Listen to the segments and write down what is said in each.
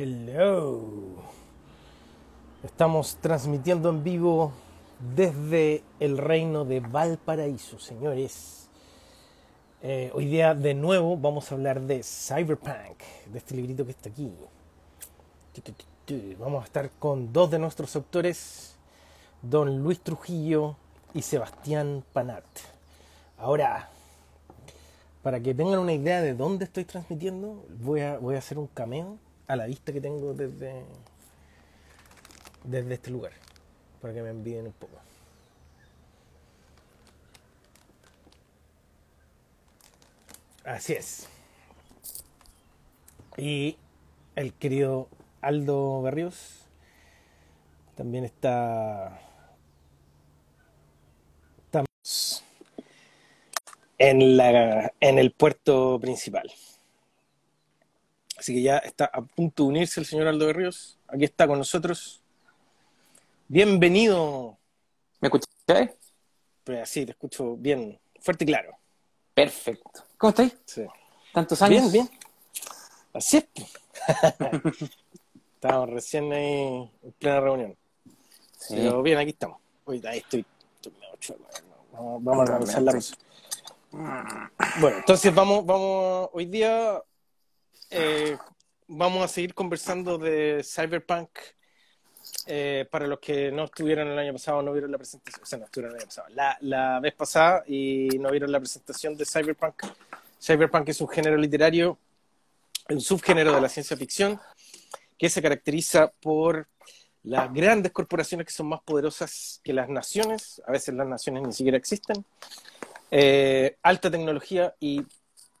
Hello. Estamos transmitiendo en vivo desde el reino de Valparaíso, señores. Eh, hoy día de nuevo vamos a hablar de Cyberpunk, de este librito que está aquí. Vamos a estar con dos de nuestros autores, don Luis Trujillo y Sebastián Panat. Ahora, para que tengan una idea de dónde estoy transmitiendo, voy a, voy a hacer un cameo a la vista que tengo desde, desde este lugar, para que me envíen un poco. Así es. Y el querido Aldo Berrios también está en, la, en el puerto principal. Así que ya está a punto de unirse el señor Aldo de Ríos. Aquí está con nosotros. Bienvenido. ¿Me escucháis? Pues sí, te escucho bien, fuerte y claro. Perfecto. ¿Cómo estáis? Sí. ¿Tantos años? Bien, bien. Así es. Estábamos recién ahí en plena reunión. Sí. Pero bien, aquí estamos. Hoy ahí estoy. estoy medio chueco, Vamos, vamos a organizar la cosa. Bueno, entonces vamos, vamos, hoy día eh, vamos a seguir conversando de Cyberpunk. Eh, para los que no estuvieron el año pasado, no vieron la presentación, o sea, no estuvieron el año pasado, la, la vez pasada y no vieron la presentación de Cyberpunk. Cyberpunk es un género literario, un subgénero de la ciencia ficción, que se caracteriza por las grandes corporaciones que son más poderosas que las naciones, a veces las naciones ni siquiera existen, eh, alta tecnología y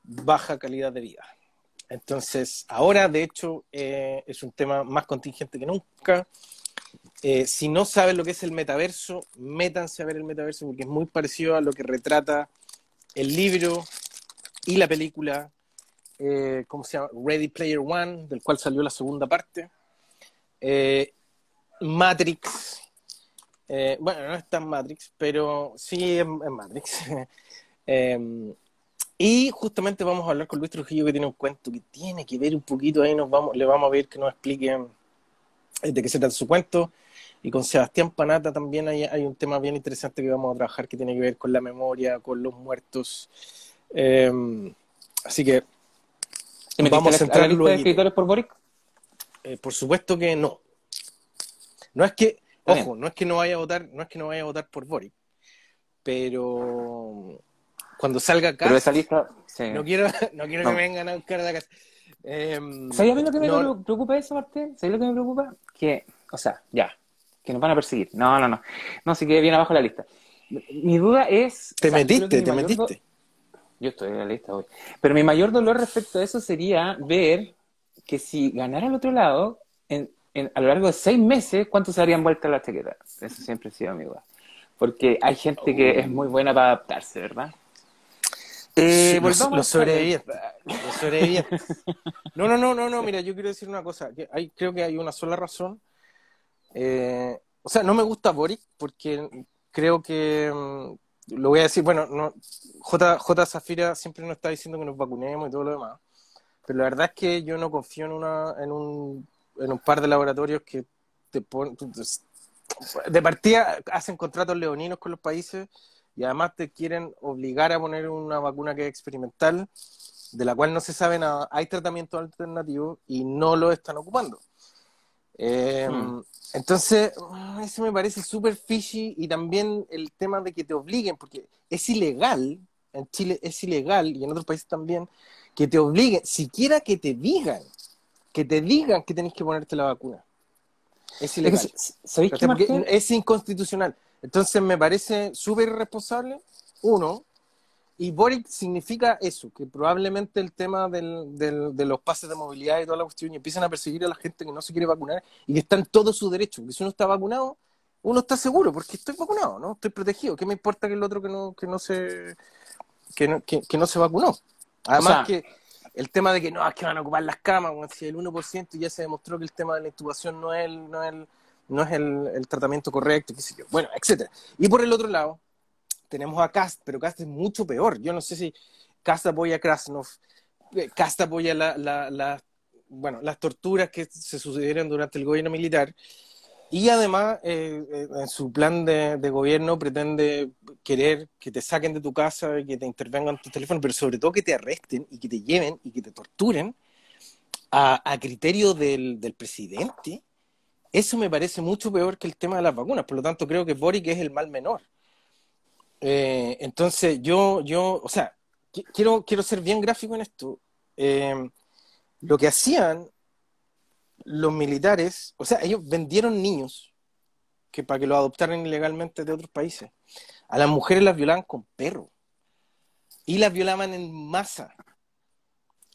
baja calidad de vida. Entonces, ahora, de hecho, eh, es un tema más contingente que nunca. Eh, si no saben lo que es el metaverso, métanse a ver el metaverso porque es muy parecido a lo que retrata el libro y la película, eh, ¿cómo se llama? Ready Player One, del cual salió la segunda parte. Eh, Matrix. Bueno, no es tan Matrix, pero sí es, es Matrix. Y justamente vamos a hablar con Luis Trujillo que tiene un cuento que tiene que ver un poquito ahí, nos vamos, le vamos a ver que nos explique eh, de qué se trata su cuento. Y con Sebastián Panata también hay, hay un tema bien interesante que vamos a trabajar que tiene que ver con la memoria, con los muertos. Eh, así que ¿Te metiste vamos a a la, a la entrar lista de escritores por Boric? Eh, por supuesto que no. No es que, ojo, no es que no vaya a votar, no es que no vaya a votar por Boric, pero cuando salga acá, Pero esa lista... Sí. no quiero, no quiero No. que me vengan a buscar a la casa. Em, ¿Sabes a mí lo que me no, preocupa de eso, Martín? ¿Sabes lo que me preocupa? Que, o sea, ya, que nos van a perseguir. No, no, no. No, si quede bien abajo la lista. Mi duda es... te o sea, metiste, te do- metiste. Yo estoy en la lista hoy. Pero mi mayor dolor respecto a eso sería ver que si ganara el otro lado, en, en- a lo largo de seis meses, ¿cuánto se darían vueltas las chaquetas? Eso siempre ha sido mi duda. Porque hay gente que es muy buena para adaptarse, ¿verdad? Eh, volvamos los sobrevivientes. Los sobrevivientes. No, no, no, no, no, mira, yo quiero decir una cosa. Que hay, creo que hay una sola razón. Eh, o sea, no me gusta Boric porque creo que, mm, lo voy a decir, bueno, no, J, J. Zafira siempre nos está diciendo que nos vacunemos y todo lo demás. Pero la verdad es que yo no confío en, una, en, un, en un par de laboratorios que te ponen... De partida hacen contratos leoninos con los países y además te quieren obligar a poner una vacuna que es experimental, de la cual no se sabe nada. Hay tratamientos alternativos y no lo están ocupando. Eh, Hmm. Entonces, mm, eso me parece súper fishy y también el tema de que te obliguen, porque es ilegal, en Chile es ilegal y en otros países también, que te obliguen, siquiera que te digan, que te digan que tenés que ponerte la vacuna. Es ilegal. es inconstitucional. Entonces me parece súper irresponsable, uno, y Boric significa eso, que probablemente el tema del, del- de los pases de movilidad y toda la cuestión, y empiezan a perseguir a la gente que no se quiere vacunar y que está en todo su derecho, porque si uno está vacunado, uno está seguro, porque estoy vacunado, ¿no? Estoy protegido. ¿Qué me importa que el otro que no, que no se que no, que, que no se vacunó? Además O sea, que el tema de que no, es que van a ocupar las camas, bueno, si el 1% ya se demostró que el tema de la intubación no es no es el, no es el, el tratamiento correcto, qué sé yo. Bueno, etcétera. Y por el otro lado, tenemos a Cast, pero Cast es mucho peor. Yo no sé si Cast apoya a Krasnov, eh, Cast apoya la, la, bueno, las torturas que se sucedieron durante el gobierno militar. Y además, eh, eh, en su plan de, gobierno pretende querer que te saquen de tu casa, que te intervengan tu teléfono, pero sobre todo que te arresten y que te lleven y que te torturen a, criterio del, presidente. Eso me parece mucho peor que el tema de las vacunas. Por lo tanto, creo que Boric es el mal menor. Eh, entonces, yo, yo, o sea, quiero, quiero ser bien gráfico en esto. lo que hacían los militares, o sea, ellos vendieron niños que para que los adoptaran ilegalmente de otros países. A las mujeres las violaban con perro y las violaban en masa,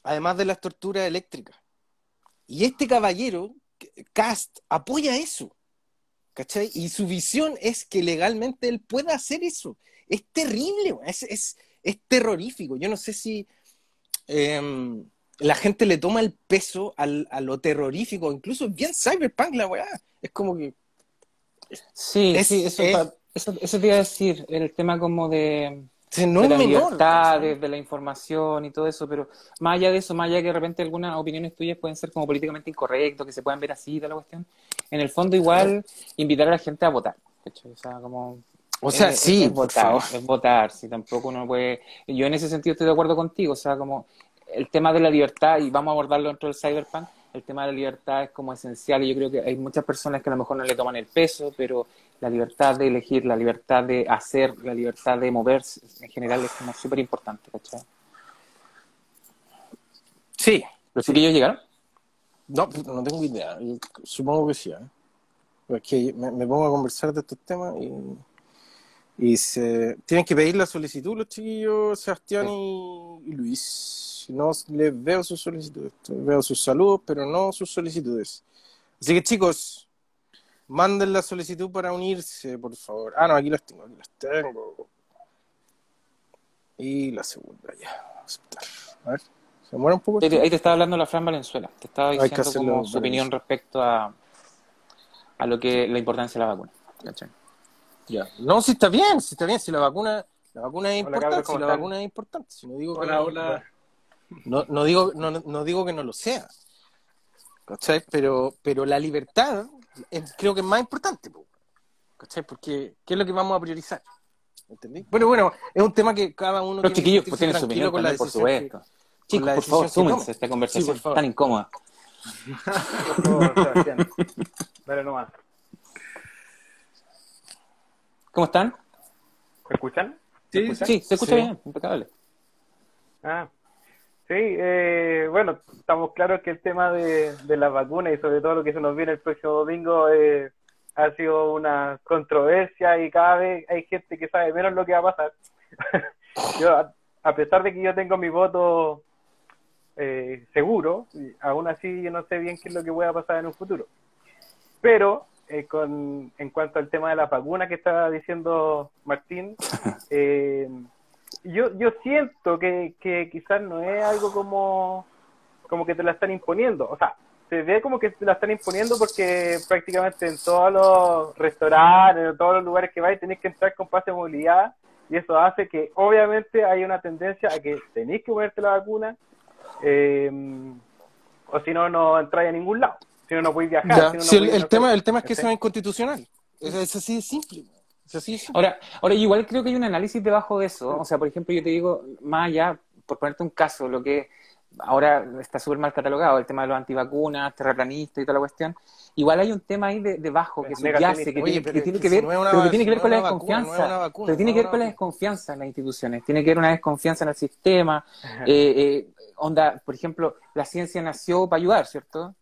además de las torturas eléctricas. Y este caballero, Cast, apoya eso. ¿Cachai? Y su visión es que legalmente él pueda hacer eso. Es terrible, es, es, es terrorífico. Yo no sé si em, la gente le toma el peso al, a lo terrorífico, incluso bien cyberpunk la weá. Es como que. Sí, sí, eso, eso, eso, te iba a decir, el tema como de, no la libertad, de, la información y todo eso, pero más allá de eso, más allá de que de repente algunas opiniones tuyas pueden ser como políticamente incorrectas, que se puedan ver así, de la cuestión, en el fondo igual invitar a la gente a votar. O sea, como o sea, sí, es, votar, es votar, si tampoco uno puede... Yo en ese sentido estoy de acuerdo contigo, o sea, como el tema de la libertad, y vamos a abordarlo dentro del cyberpunk, el tema de la libertad es como esencial y yo creo que hay muchas personas que a lo mejor no le toman el peso, pero la libertad de elegir, la libertad de hacer, la libertad de moverse en general es como súper importante, ¿cachai? Sí. ¿Los chiquillos llegaron? No, no tengo idea. Supongo que sí. ¿eh? Es que me, pongo a conversar de estos temas y, y se, tienen que pedir la solicitud los chiquillos Sebastián y Luis no les veo sus solicitudes. Veo sus saludos, pero no sus solicitudes. Así que chicos, manden la solicitud para unirse, por favor. Ah, no, aquí las tengo, aquí las tengo. Y la segunda ya. Aceptar. A ver, se muere un poco. Ahí te, estaba hablando la Fran Valenzuela. Te estaba diciendo como su opinión respecto a, a lo que la importancia de la vacuna. Ya. No, si está bien, si está bien, si la vacuna, la vacuna es importante, si la vacuna es importante. Si no digo hola, hola. No, no, digo, no, no digo que no lo sea. ¿Cachai? Pero, pero la libertad creo que es más importante. ¿Cachai? Porque ¿qué es lo que vamos a priorizar? ¿Entendí? Bueno, bueno, es un tema que cada uno Los chiquillos pues tienen su opinión con la por supuesto. Chicos, por favor, súmense esta conversación tan incómoda. por favor, Sebastián. Dale nomás. ¿Cómo están? ¿Se escuchan? Sí, sí, se escucha bien, impecable. Ah, Sí, eh, bueno, estamos claros que el tema de, de las vacunas y sobre todo lo que se nos viene el próximo domingo eh, ha sido una controversia y cada vez hay gente que sabe menos lo que va a pasar. yo, a, pesar de que yo tengo mi voto eh, seguro, aún así yo no sé bien qué es lo que pueda pasar en un futuro. Pero eh, con, en cuanto al tema de la vacuna que estaba diciendo Martín, eh, yo, yo siento que, que quizás no es algo como, como que te la están imponiendo. O sea, se ve como que te la están imponiendo porque prácticamente en todos los restaurantes, en todos los lugares que vais, tenéis que entrar con pase de movilidad y eso hace que obviamente hay una tendencia a que tenéis que ponerte la vacuna eh, o si no, no entráis a ningún lado. Si no, no podéis viajar. Si no, el, tema, el tema es que eso es inconstitucional. Es, es así de simple. Ahora, ahora, igual creo que hay un análisis debajo de eso. O sea, por ejemplo, yo te digo, más allá, por ponerte un caso, lo que ahora está súper mal catalogado, el tema de los antivacunas, terraplanistas y toda la cuestión. Igual hay un tema ahí debajo que subyace, que, tiene, que, tiene que ver, pero que tiene que ver con la desconfianza. pero tiene que ver con la desconfianza en las instituciones, tiene que ver una desconfianza en el sistema. Eh, eh, onda, por ejemplo, la ciencia nació para ayudar, ¿cierto?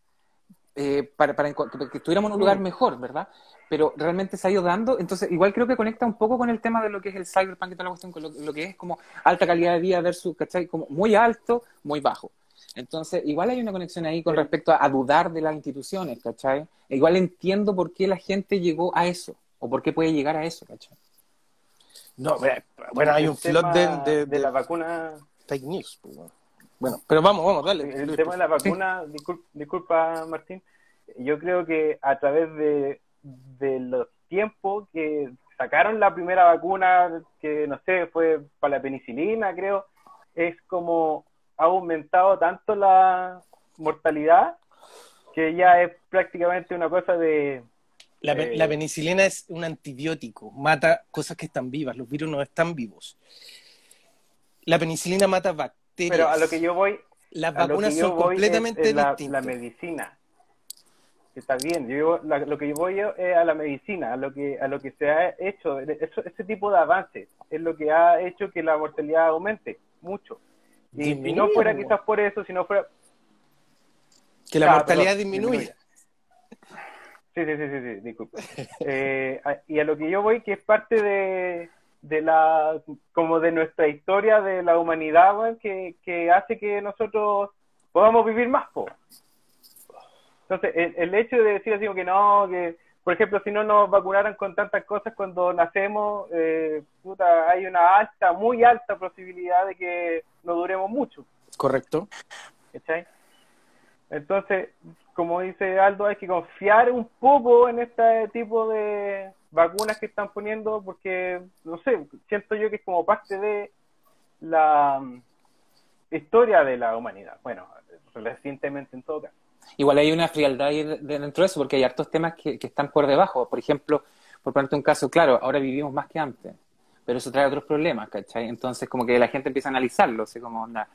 Eh, para, para que estuviéramos en un lugar mejor, ¿verdad? Pero realmente se ha ido dando. Entonces, igual creo que conecta un poco con el tema de lo que es el cyberpunk y toda la cuestión, con lo, que es como alta calidad de vida versus, ¿cachai? Como muy alto, muy bajo. Entonces, igual hay una conexión ahí con respecto a, dudar de las instituciones, ¿cachai? E igual entiendo por qué la gente llegó a eso, o por qué puede llegar a eso, ¿cachai? No, bueno, hay un flot de, de, la vacuna. Fake news. Pues, bueno, pero vamos, vamos, dale. El tema de la vacuna, disculpa Martín, yo creo que a través de de los tiempos que sacaron la primera vacuna, que no sé, fue para la penicilina, creo, es como ha aumentado tanto la, mortalidad, que ya es prácticamente una cosa de... La, Eh. la penicilina es un antibiótico, mata cosas que están vivas, los virus no están vivos. La penicilina mata bacterias. Pero a lo que yo voy, Las vacunas son completamente es, es la, distintas. la medicina. Está bien, yo, la- lo que yo voy es a la medicina, a lo que a lo que se ha hecho, eso, ese tipo de avances es lo que ha hecho que la mortalidad aumente mucho. Y si no fuera quizás por eso, si no fuera... que la Ah, mortalidad perdón, disminuye. Sí, sí, sí, sí, sí, disculpe. Eh, a- y a lo que yo voy, que es parte de, de la, como de nuestra historia de la humanidad, que, que hace que nosotros podamos vivir más, po. Entonces, el, el hecho de decir así como que no, que, por ejemplo, si no nos vacunaran con tantas cosas cuando nacemos, eh, puta, hay una alta, muy alta posibilidad de que no duremos mucho. Correcto. ¿cachai? Entonces, como dice Aldo, hay que confiar un poco en este tipo de vacunas que están poniendo porque, no sé, siento yo que es como parte de la mm, historia de la humanidad. Bueno, recientemente en todo caso. Igual hay una frialdad ahí de- de- dentro de eso, porque hay hartos temas que, que están por debajo. Por ejemplo, por ponerte un caso, claro, ahora vivimos más que antes, pero eso trae otros problemas, ¿cachai? Entonces, como que la gente empieza a analizarlo, así como onda.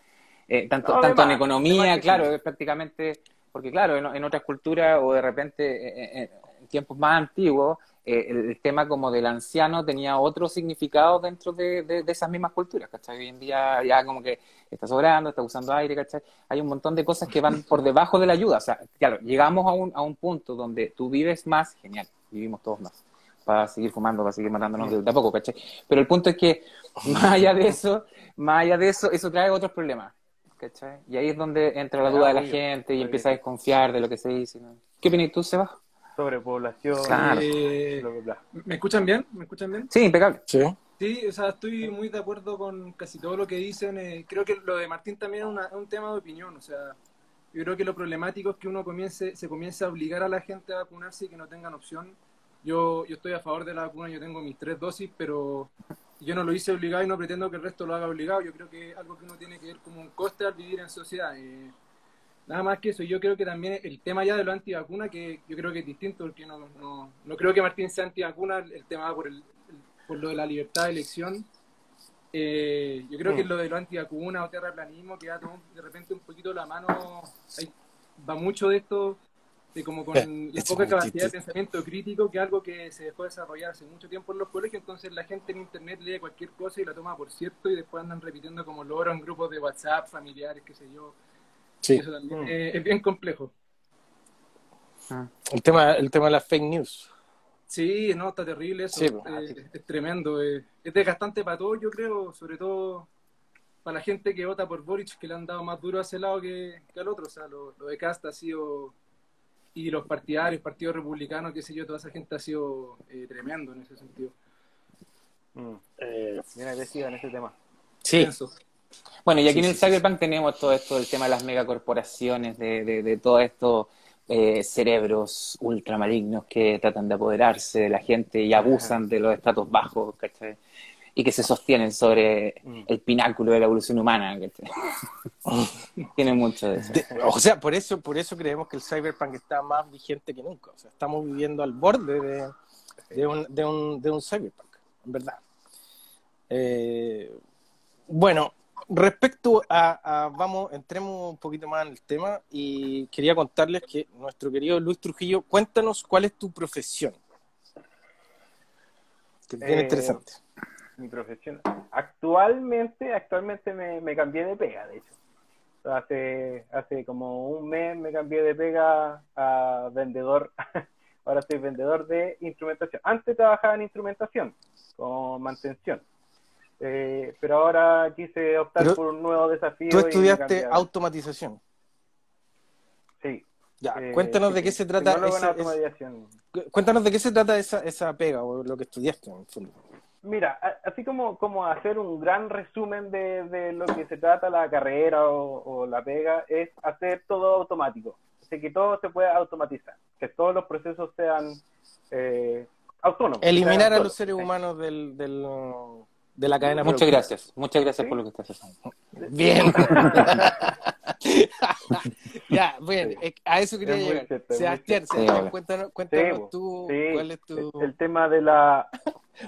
eh, tanto No, tanto en economía, claro, es prácticamente, porque claro, en, en otras culturas o de repente eh, eh, en tiempos más antiguos, eh, el, tema como del anciano tenía otro significado dentro de, de- de esas mismas culturas, ¿cachai? Hoy en día ya como que está sobrando, está usando aire, ¿cachai? Hay un montón de cosas que van por debajo de la ayuda. O sea, claro, llegamos a un, a un punto donde tú vives más, genial, vivimos todos más, para seguir fumando, para seguir matándonos de, de a poco, ¿cachai? Pero el punto es que, más allá de eso, más allá de eso, eso trae otros problemas, ¿cachai? Y ahí es donde entra la Ah, duda de la gente y empieza a desconfiar de lo que se dice. ¿no? ¿Qué opinas tú, Sebas? Sobrepoblación, Claro. Eh, bla, bla, bla. ¿Me escuchan bien? ¿Me escuchan bien? Sí, impecable. Sí. Sí, o sea, estoy muy de acuerdo con casi todo lo que dicen. eh, creo que lo de Martín también es, una- es un tema de opinión. O sea, yo creo que lo problemático es que uno comience, se comience a obligar a la gente a vacunarse y que no tengan opción. Yo, yo estoy a favor de la vacuna, yo tengo mis tres dosis, pero yo no lo hice obligado y no pretendo que el resto lo haga obligado. Yo creo que es algo que uno tiene que ver como un coste al vivir en sociedad. eh, nada más que eso, yo creo que también el tema ya de lo antivacuna, que yo creo que es distinto, porque no, no, no creo que Martín sea antivacuna, el tema va por, el, por lo de la libertad de elección. Eh, yo creo que lo de lo antivacuna o terraplanismo que va todo de repente un poquito la mano, hay- va mucho de esto, de como con Eh, la poca capacidad de pensamiento crítico, que es algo que se dejó desarrollar hace mucho tiempo en los colegios, entonces la gente en internet lee cualquier cosa y la toma por cierto y después andan repitiendo como loro en grupos de WhatsApp, familiares, qué sé yo. Sí. Eso también Mm. eh, es bien complejo. El tema, el tema de las fake news. Sí, no, está terrible eso. Sí, pues. eh, es tremendo. eh. Es desgastante para todos, yo creo, sobre todo para la gente que vota por Boric, que le han dado más duro a ese lado que, que al otro. O sea, lo, lo de Casta ha sido. Y los partidarios, Partido Republicano, qué sé yo, toda esa gente ha sido eh, tremendo en ese sentido. Mm, Eh, Bien agresiva en ese tema. sí. Pienso. Bueno, y aquí Sí, en el sí, Cyberpunk tenemos todo esto del tema de las megacorporaciones, de, de, de todos estos eh, cerebros ultramalignos que tratan de apoderarse de la gente y abusan de los estratos bajos, ¿cachai? Y que se sostienen sobre Mm. el pináculo de la evolución humana. Tienen mucho de eso. De- o sea, por eso, por eso creemos que el cyberpunk está más vigente que nunca. O sea, estamos viviendo al borde de, de un, de, un, de un cyberpunk, en verdad. Eh, bueno, respecto a, a- vamos, entremos un poquito más en el tema y quería contarles que nuestro querido Luis Trujillo, cuéntanos cuál es tu profesión. Que es bien Eh, interesante. Mi profesión. Actualmente, actualmente me, me cambié de pega, de hecho. Hace, hace como un mes me cambié de pega a vendedor. Ahora soy vendedor de instrumentación. Antes trabajaba en instrumentación, con mantención. Eh, pero ahora quise optar Pero por un nuevo desafío. Tú estudiaste automatización. Sí. Ya, eh, cuéntanos de se trata ese- Cuéntanos de qué se trata esa, esa pega o lo que estudiaste en el fondo. Mira, así como, como hacer un gran resumen de, de lo que se trata la carrera o, o la pega, es hacer todo automático. Así que todo se puede automatizar, que todos los procesos sean eh, autónomos. Eliminar sean a los seres humanos del, del, de la cadena. Muchas productiva. gracias, muchas gracias ¿Sí? por lo que estás haciendo. Bien. ya, bueno, a eso quería llegar. Sebastián, cuéntanos, cuéntanos tú cuál es tu... El, tema de la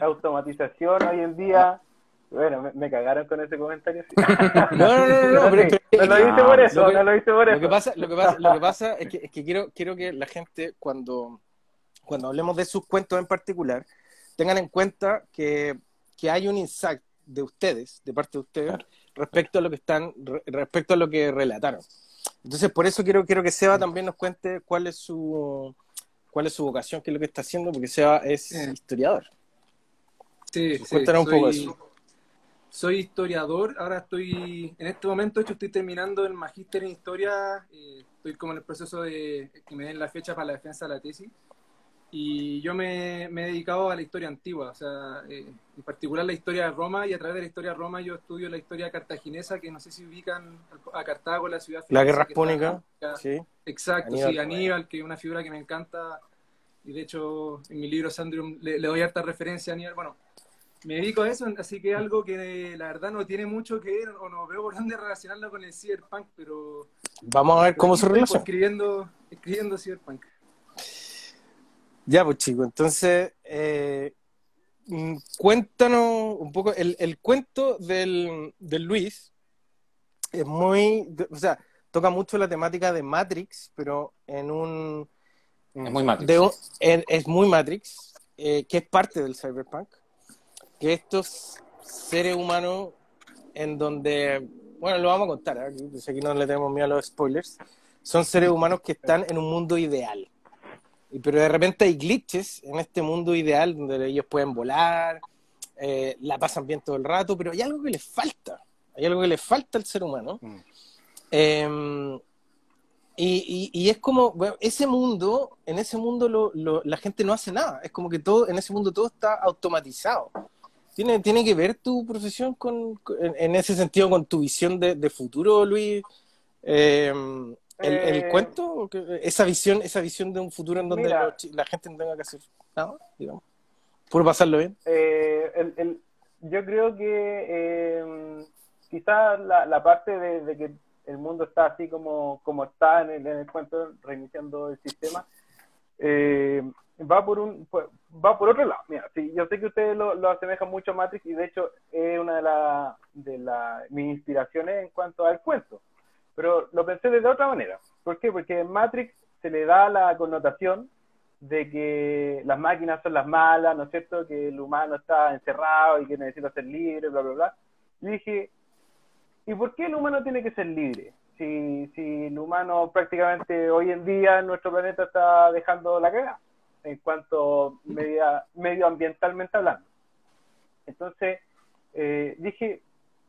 automatización hoy en día... Bueno, me, cagaron con ese comentario. No, no, no, no, no, pero, no lo hice por eso, no lo hice por eso. Lo que pasa, lo que pasa, lo que pasa es, que, es que quiero, quiero que la gente, cuando, cuando hablemos de sus cuentos en particular, tengan en cuenta que, que hay un insight de ustedes, de parte de ustedes, respecto a lo que están, respecto a lo que relataron. Entonces, por eso quiero, quiero que Seba también nos cuente cuál es su cuál es su vocación, qué es lo que está haciendo, porque Seba es historiador. Sí, Cuéntanos un poco eso. Soy historiador, ahora estoy, en este momento, hecho, estoy terminando el magíster en historia, eh, estoy como en el proceso de que me den la fecha para la defensa de la tesis. Y yo me, he dedicado a la historia antigua, o sea, eh, en particular la historia de Roma, y a través de la historia de Roma yo estudio la historia cartaginesa, que no sé si ubican a Cartago, la ciudad. La guerra púnica, sí. Exacto, sí, Aníbal, que es una figura que me encanta, y de hecho en mi libro Sandrium le, doy harta referencia a Aníbal. Bueno, me dedico a eso, así que algo que la verdad no tiene mucho que ver, o no veo por dónde relacionarlo con el cyberpunk, pero... Vamos a ver cómo se relaciona. Escribiendo, escribiendo cyberpunk. Ya, pues chico, entonces, eh, mm, cuéntanos un poco, el, el cuento del, del, Luis es muy, o sea, toca mucho la temática de Matrix, pero en un... Es muy Matrix. es, muy Matrix, eh, que es parte del cyberpunk, que estos seres humanos en donde, bueno, lo vamos a contar, ¿eh? aquí, aquí no le tenemos miedo a los spoilers, son seres humanos que están en un mundo ideal pero de repente hay glitches en este mundo ideal donde ellos pueden volar, eh, la pasan bien todo el rato, pero hay algo que les falta, hay algo que les falta al ser humano. Mm. Em, y, es como, ese mundo, en ese mundo la gente no hace nada, es como que todo, en ese mundo todo está automatizado. ¿Tiene, tiene que ver tu profesión con, en, ese sentido con tu visión de, de futuro, Luis? Eh, el, eh, cuento, esa visión, esa visión de un futuro en donde la gente no tenga que hacer nada, digamos, por pasarlo bien. Eh, el, yo creo que eh, quizás la, la, parte de, que el mundo está así como, como está en el, en el cuento, reiniciando el sistema, eh, va por un va por otro lado. Mira, sí, yo sé que ustedes lo, lo asemejan mucho a Matrix y de hecho es una de, la, de la, mis inspiraciones en cuanto al cuento pero lo pensé de otra manera. ¿Por qué? Porque en Matrix se le da la connotación de que las máquinas son las malas, ¿no es cierto? Que el humano está encerrado y que necesita ser libre, bla, bla, bla. Y dije, ¿y por qué el humano tiene que ser libre? Si, si el humano prácticamente hoy en día en nuestro planeta está dejando la cagada, en cuanto media, medioambientalmente hablando. Entonces, eh, dije,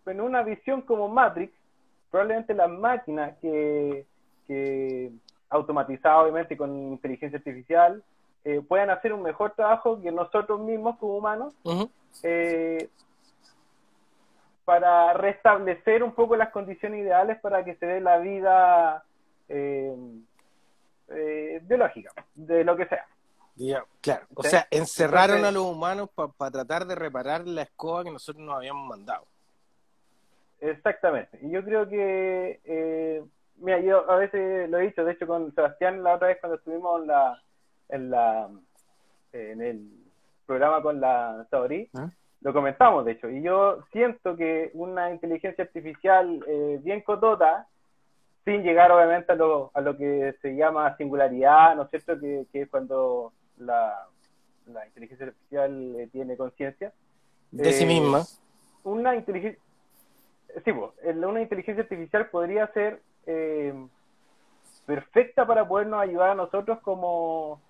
en una visión como Matrix, probablemente las máquinas que, que automatizadas obviamente con inteligencia artificial eh, puedan hacer un mejor trabajo que nosotros mismos como humanos eh, para restablecer un poco las condiciones ideales para que se dé la vida eh, biológica, de lo que sea. claro, o sea, encerraron a los humanos para tratar de reparar la escoba que nosotros nos habíamos mandado. Exactamente. Y yo creo que, eh, mira, yo a veces lo he dicho, de hecho con Sebastián la otra vez cuando estuvimos en la, en la, en el programa con la Saori, ¿Ah? lo comentamos de hecho. Y yo siento que una inteligencia artificial eh, bien cotota, sin llegar obviamente a lo, a lo que se llama singularidad, ¿no es cierto? Que, que es cuando la, la inteligencia artificial eh, tiene conciencia. De sí misma. Una inteligencia sí, una inteligencia artificial podría ser eh, perfecta para podernos ayudar a nosotros como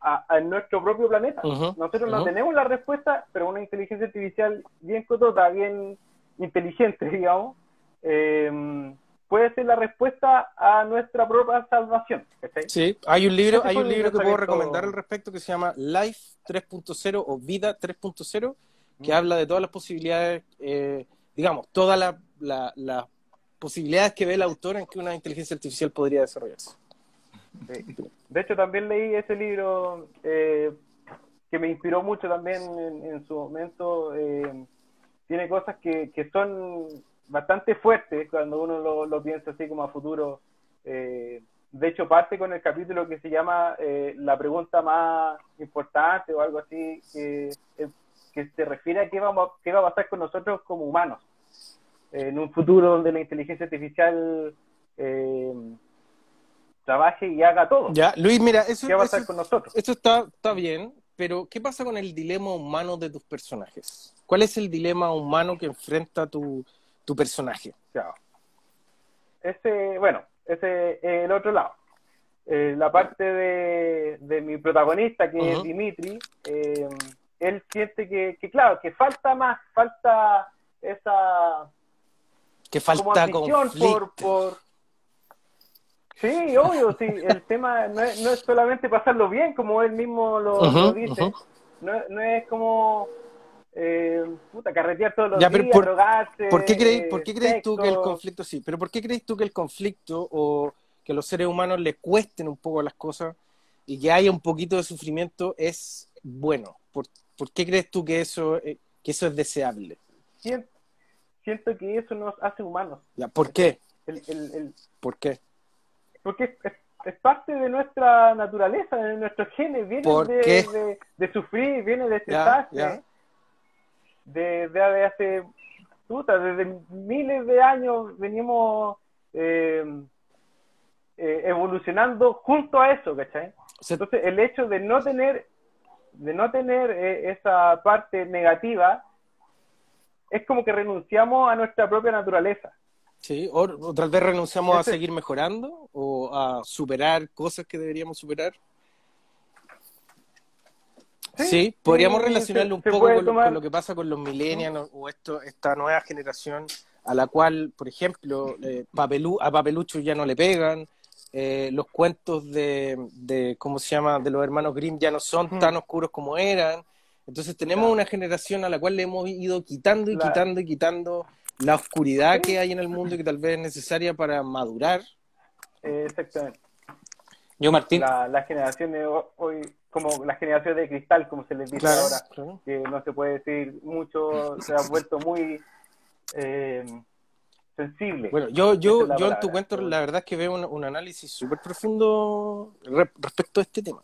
a, nuestro propio planeta. nosotros no tenemos la respuesta, pero una inteligencia artificial bien cotota, bien inteligente, digamos, eh, puede ser la respuesta a nuestra propia salvación. Sí, hay un libro, hay un libro que puedo recomendar al respecto que se llama Life 3.0 o Vida 3.0, que habla de todas las posibilidades eh, digamos, todas las posibilidades que ve el autor en que una inteligencia artificial podría desarrollarse. De hecho, también leí ese libro eh, que me inspiró mucho también en, su momento. Eh, tiene cosas que, son bastante fuertes cuando uno lo, piensa así como a futuro. Eh, de hecho parte con el capítulo que se llama eh, la pregunta más importante o algo así, que, que se refiere a qué, vamos, qué va a pasar con nosotros como humanos en un futuro donde la inteligencia artificial eh, trabaje y haga todo. Ya, Luis, mira, eso, ¿Qué va a pasar con nosotros? Eso está, está bien, pero ¿qué pasa con el dilema humano de tus personajes? ¿Cuál es el dilema humano que enfrenta tu, tu personaje? Claro. Ese, bueno, ese es el otro lado. Eh, la parte de, de, mi protagonista, que uh -huh. es Dimitri, eh, él siente que, que, claro, que falta más, falta esa... Que falta como por, por... Sí, obvio, sí, el tema no es, no es, solamente pasarlo bien, como él mismo lo, uh -huh, lo dice, uh -huh. no, no, es como... Eh, puta, carretear todos los ya, días, por, drogarse. ¿Por qué crees, por qué crees tú que el conflicto sí? Pero ¿por qué crees tú que el conflicto o que a los seres humanos les cuesten un poco las cosas y que haya un poquito de sufrimiento es bueno? ¿Por, por qué crees tú que eso, eh, que eso es deseable? Siento, siento, que eso nos hace humanos. Ya, ¿Por qué? El, el, el, ¿Por qué? Porque es, es, parte de nuestra naturaleza, de nuestros genes, viene de, de, de, sufrir, viene de estresarse. Ya. De, de, hace, puta, desde miles de años venimos eh, eh, evolucionando junto a eso, ¿cachai? Entonces, el hecho de no tener, de no tener eh, esa parte negativa, es como que renunciamos a nuestra propia naturaleza. Sí, o, o tal vez renunciamos Ese... a seguir mejorando o a superar cosas que deberíamos superar. Sí, sí podríamos sí, relacionarlo un poco con, con, lo que pasa con los millennials o esto, esta nueva generación a la cual, por ejemplo, eh, Papelu, a Papelucho ya no le pegan, eh, los cuentos de, de, ¿cómo se llama?, de los hermanos Grimm ya no son tan oscuros como eran. Entonces tenemos claro. una generación a la cual le hemos ido quitando y claro. quitando y quitando la oscuridad que hay en el mundo y que tal vez es necesaria para madurar. Eh, exactamente. Yo, Martín. La, la generación de hoy, como la generación de cristal, como se les dice claro, ahora, claro. que no se puede decir mucho, se ha vuelto muy eh, sensible. Bueno, yo, yo, yo en tu cuento la verdad es que veo un, un análisis súper profundo re, respecto a este tema.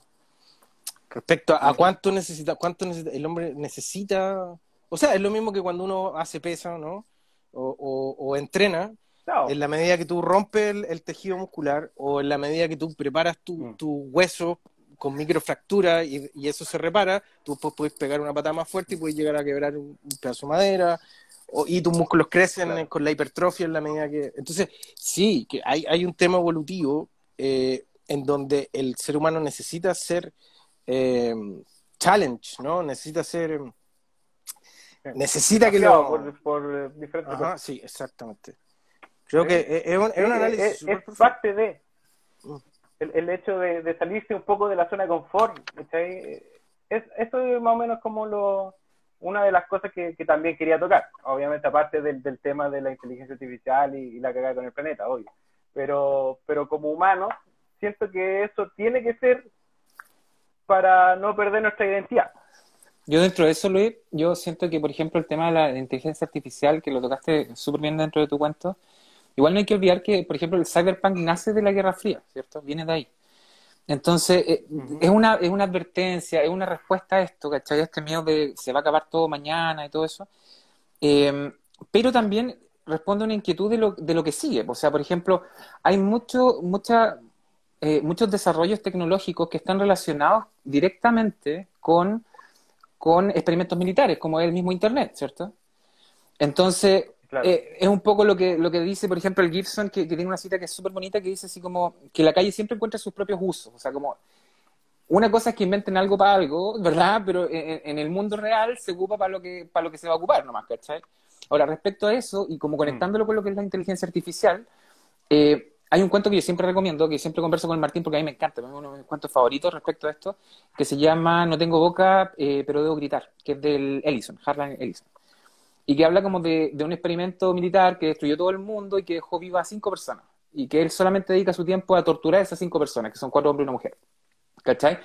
Respecto a, a cuánto necesita, cuánto necesita, el hombre necesita, o sea, es lo mismo que cuando uno hace pesa, ¿no? O, o, o entrena, no. en la medida que tú rompes el, el, tejido muscular o en la medida que tú preparas tu, mm. tu hueso con microfractura y, y, eso se repara, tú puedes pegar una patada más fuerte y puedes llegar a quebrar un, un pedazo de madera y tus músculos crecen claro. con la hipertrofia en la medida que... Entonces, sí, que hay, hay un tema evolutivo eh, en donde el ser humano necesita ser eh, challenge, ¿no? Necesita ser... Necesita que lo... Por, por diferentes Ajá, cosas. sí, exactamente. Creo sí. que es un, es un análisis. Es, es parte de. El, el hecho de, de, salirse un poco de la zona de confort. ¿cachai? Es, eso es más o menos como lo, una de las cosas que, también quería tocar. Obviamente, aparte del, tema de la inteligencia artificial y, y, la cagada con el planeta, obvio. Pero, pero como humanos, siento que eso tiene que ser para no perder nuestra identidad. Yo dentro de eso, Luis, yo siento que, por ejemplo, el tema de la inteligencia artificial, que lo tocaste súper bien dentro de tu cuento, igual no hay que olvidar que, por ejemplo, el cyberpunk nace de la Guerra Fría, ¿cierto? Viene de ahí. Entonces, eh, uh -huh. es, una, es una advertencia, es una respuesta a esto, ¿cachai? Este miedo de se va a acabar todo mañana y todo eso. Eh, pero también responde a una inquietud de lo, de lo que sigue. O sea, por ejemplo, hay mucho, mucha, eh, muchos desarrollos tecnológicos que están relacionados directamente con con experimentos militares, como es el mismo Internet, ¿cierto? Entonces, claro. eh, es un poco lo que, lo que dice, por ejemplo, el Gibson, que, que tiene una cita que es súper bonita, que dice así como que la calle siempre encuentra sus propios usos, o sea, como una cosa es que inventen algo para algo, ¿verdad? Pero en, en el mundo real se ocupa para lo, que, para lo que se va a ocupar nomás, ¿cachai? Ahora, respecto a eso, y como conectándolo mm. con lo que es la inteligencia artificial, eh, hay un cuento que yo siempre recomiendo, que siempre converso con Martín porque a mí me encanta, es uno de mis cuentos favoritos respecto a esto, que se llama No tengo boca, eh, pero debo gritar, que es del Ellison, Harlan Ellison. Y que habla como de, de, un experimento militar que destruyó todo el mundo y que dejó viva a cinco personas. Y que él solamente dedica su tiempo a torturar a esas cinco personas, que son cuatro hombres y una mujer. ¿Cachai?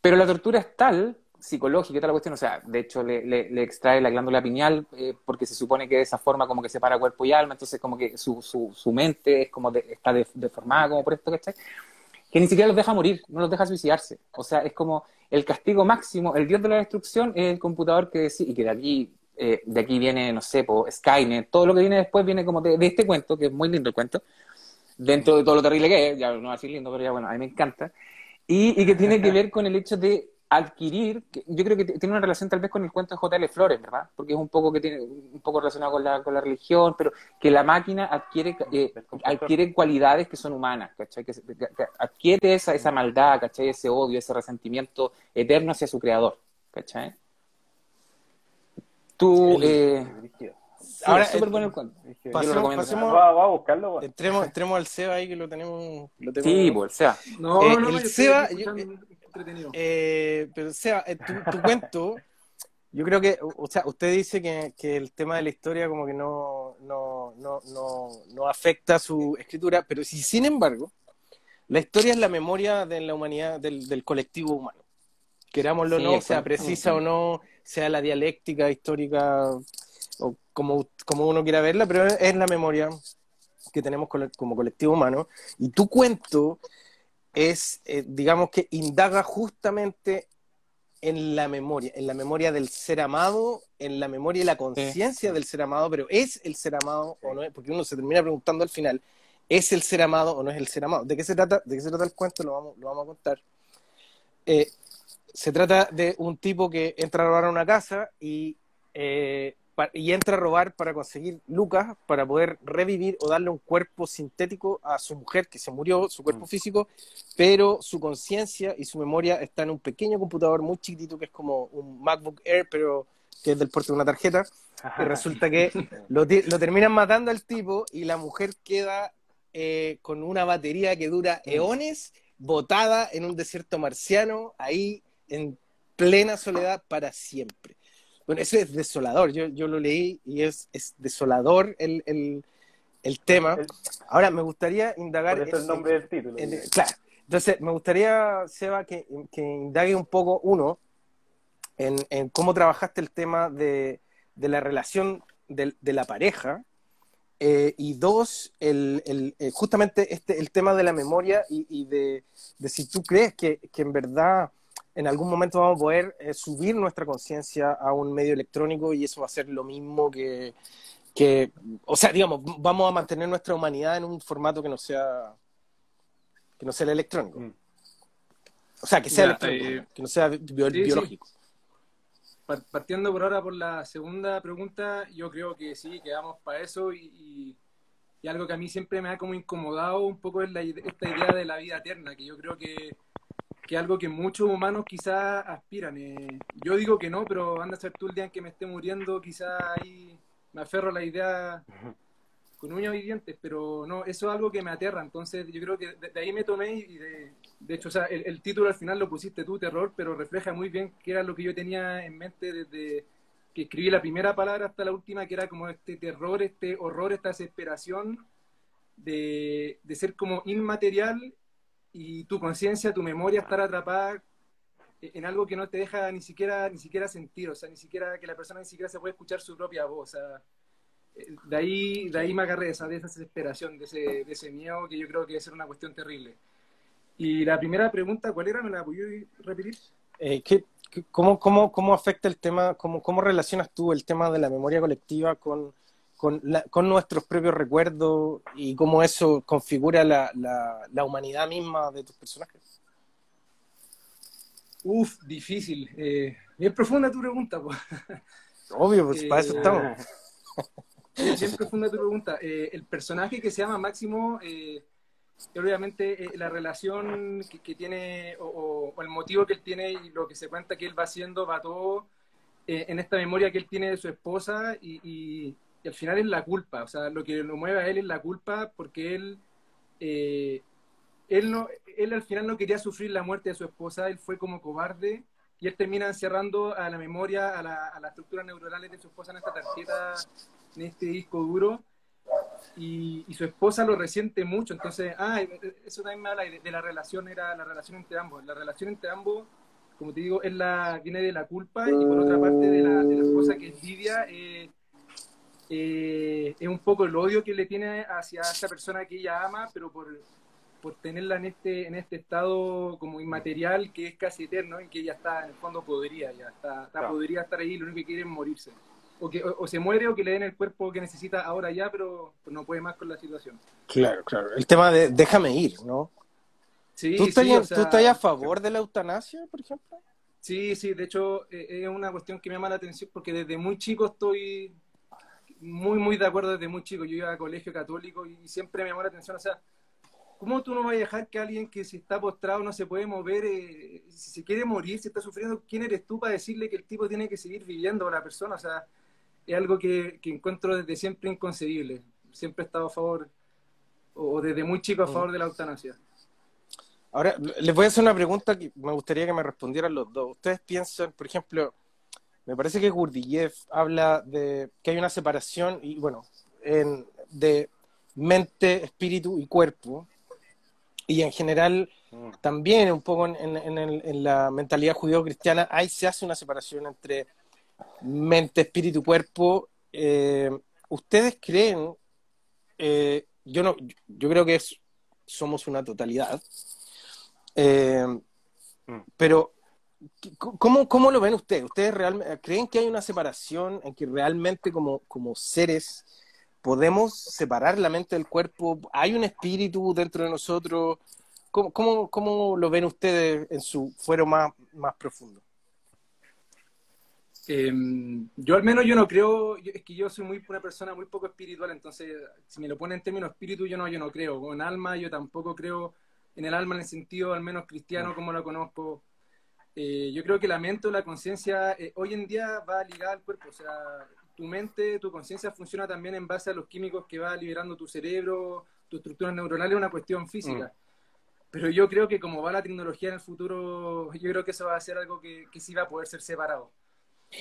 Pero la tortura es tal psicológica y toda la cuestión, o sea, de hecho le, le, le extrae la glándula pineal eh, porque se supone que de esa forma como que separa cuerpo y alma, entonces como que su, su, su mente es como de, está de, deformada como por esto, ¿cachai? que ni siquiera los deja morir, no los deja suicidarse. O sea, es como el castigo máximo, el dios de la destrucción es el computador que sí, y que de aquí, eh, de aquí viene, no sé, po, Skynet, todo lo que viene después viene como de, de, este cuento, que es muy lindo el cuento, dentro de todo lo terrible que es, ya no va a decir lindo, pero ya bueno, a mí me encanta, y, y que tiene que ver con el hecho de adquirir, yo creo que tiene una relación tal vez con el cuento de J.L. Flores, ¿verdad? Porque es un poco que tiene un poco relacionado con la, con la religión, pero que la máquina adquiere eh, adquiere cualidades que son humanas, ¿cachai? Que, que, que, adquiere esa, esa maldad, ¿cachai? Ese odio, ese resentimiento eterno hacia su creador, ¿cachai? Tú, eh, Sí, Ahora, súper bueno el cuento. Pasemos, pasemos va, va, a buscarlo. Entremos, entremos al Seba ahí que lo tenemos. Lo tenemos Sí, pues, o sea. No, Eh, no, el Seba- yo- entretenido. Eh, pero Seba, eh, tu, tu cuento, yo creo que, o sea, usted dice que, que el tema de la historia como que no, no, no, no, no afecta su escritura, pero si sin embargo, la historia es la memoria de la humanidad, del, del colectivo humano. Querámoslo o Sí, no, sea precisa o no, sea la dialéctica histórica o como, como uno quiera verla, pero es la memoria que tenemos como colectivo humano. Y tu cuento es, eh, digamos que indaga justamente en la memoria, en la memoria del ser amado, en la memoria y la conciencia del ser amado, pero ¿es el ser amado o no es? Porque uno se termina preguntando al final, ¿es el ser amado o no es el ser amado? ¿De qué se trata? ¿De qué se trata el cuento? Lo vamos, lo vamos a contar. Eh, se trata de un tipo que entra a robar a una casa y, eh, y entra a robar para conseguir lucas, para poder revivir o darle un cuerpo sintético a su mujer que se murió, su cuerpo físico, pero su conciencia y su memoria está en un pequeño computador muy chiquitito que es como un MacBook Air, pero que es del puerto de una tarjeta. Y resulta que lo, lo terminan matando al tipo y la mujer queda eh, con una batería que dura eones, botada en un desierto marciano, ahí en plena soledad para siempre. Bueno, eso es desolador. Yo, yo lo leí y es, es desolador el, el, el tema. Ahora, me gustaría indagar. Por eso el en- nombre del título. en- claro. Entonces, me gustaría, Seba, que, que indague un poco, uno, en, en cómo trabajaste el tema de, de la relación de, de la pareja, eh, y dos, el, el, eh, justamente este, el tema de la memoria y, y de, de si tú crees que, que en verdad en algún momento vamos a poder eh, subir nuestra conciencia a un medio electrónico y eso va a ser lo mismo que, que, o sea, digamos, vamos a mantener nuestra humanidad en un formato que no sea que no sea el electrónico. Mm. O sea, que sea Ya, electrónico, eh, que no sea bio- sí, sí. biológico. Par- Partiendo por ahora por la segunda pregunta, yo creo que sí, quedamos para eso y, y- y algo que a mí siempre me ha como incomodado un poco es la esta idea de la vida eterna, que yo creo que que algo que muchos humanos quizás aspiran. eh. yo digo que no, pero anda a ser tú el día en que me esté muriendo, quizás ahí me aferro a la idea con uñas y dientes, pero no, eso es algo que me aterra, entonces yo creo que de, ahí me tomé y de, hecho, o sea, el, título al final lo pusiste tú, terror, pero refleja muy bien qué era lo que yo tenía en mente desde que escribí la primera palabra hasta la última, que era como este terror, este horror, esta desesperación de, de ser como inmaterial y tu conciencia, tu memoria estar atrapada en algo que no te deja ni siquiera ni siquiera sentir, o sea, ni siquiera que la persona ni siquiera se puede escuchar su propia voz, o sea, eh, de ahí de ahí me agarré esa, de esa desesperación, de ese, de ese miedo que yo creo que debe ser una cuestión terrible. Y la primera pregunta, ¿cuál era? ¿Me la pude repetir? Eh, ¿qué- qué- cómo, cómo, ¿Cómo afecta el tema, cómo, cómo relacionas tú el tema de la memoria colectiva con, con, la- con nuestros propios recuerdos y cómo eso configura la, la, la humanidad misma de tus personajes? Uf, difícil. Eh, bien profunda tu pregunta, pues. Obvio, pues Eh, para eso estamos. Bien, bien profunda tu pregunta. Eh, el personaje que se llama Máximo, eh, obviamente eh, la relación que, que tiene, o, o- o el motivo que él tiene y lo que se cuenta que él va haciendo, va todo eh, en esta memoria que él tiene de su esposa y, y- y al final es la culpa. O sea, lo que lo mueve a él es la culpa porque él, eh, él, no, él al final no quería sufrir la muerte de su esposa, él fue como cobarde y él termina encerrando a la memoria, a la, a las estructuras neuronales de su esposa en esta tarjeta, en este disco duro, y, y su esposa lo resiente mucho. Entonces, ah, eso también me habla de, de la relación, era la relación entre ambos. La relación entre ambos, como te digo, es la, viene de la culpa y por otra parte de la, de la esposa que es Lidia, eh, eh, es un poco el odio que le tiene hacia esa persona que ella ama, pero por, por tenerla en este, en este estado como inmaterial que es casi eterno y que ya está, en el fondo podría, ya está, podría estar ahí, lo único que quiere es morirse. O, que, o, se muere o que le den el cuerpo que necesita ahora ya, pero no puede más con la situación. Claro, claro. El tema de déjame ir, ¿no? Sí, ¿Tú estás, ¿tú estás a favor de la eutanasia, por ejemplo? Sí, sí, de hecho eh, es una cuestión que me llama la atención porque desde muy chico estoy muy, muy de acuerdo desde muy chico. Yo iba a colegio católico y siempre me llamó la atención, o sea, ¿cómo tú no vas a dejar que alguien que si está postrado no se puede mover, eh, si se quiere morir, si está sufriendo, quién eres tú para decirle que el tipo tiene que seguir viviendo la persona? O sea, es algo que, encuentro desde siempre inconcebible. Siempre he estado a favor, o desde muy chico a favor de la eutanasia. Ahora, les voy a hacer una pregunta que me gustaría que me respondieran los dos. Ustedes piensan, por ejemplo, me parece que Gurdjieff habla de que hay una separación, y bueno, en, de mente, espíritu y cuerpo, y en general mm. también un poco en, la mentalidad judío-cristiana, ahí se hace una separación entre mente, espíritu y cuerpo. Eh, ¿Ustedes creen, eh, yo no, yo creo que somos una totalidad, eh, mm. pero ¿cómo, ¿cómo, lo ven ustedes? ¿Ustedes realmente creen que hay una separación en que realmente como, como seres podemos separar la mente del cuerpo? ¿Hay un espíritu dentro de nosotros? ¿Cómo, cómo, cómo lo ven ustedes en su fuero más, más profundo? Em, yo al menos yo no creo, es que yo soy muy una persona muy poco espiritual, entonces si me lo ponen en términos espíritu yo no, yo no creo, con alma yo tampoco creo en el alma en el sentido al menos cristiano como lo conozco. Eh, yo creo que la mente o la conciencia eh, hoy en día va ligada al cuerpo, o sea, tu mente, tu conciencia funciona también en base a los químicos que va liberando tu cerebro, tu estructura neuronal es una cuestión física. Mm. Pero yo creo que como va la tecnología en el futuro, yo creo que eso va a ser algo que, que sí va a poder ser separado.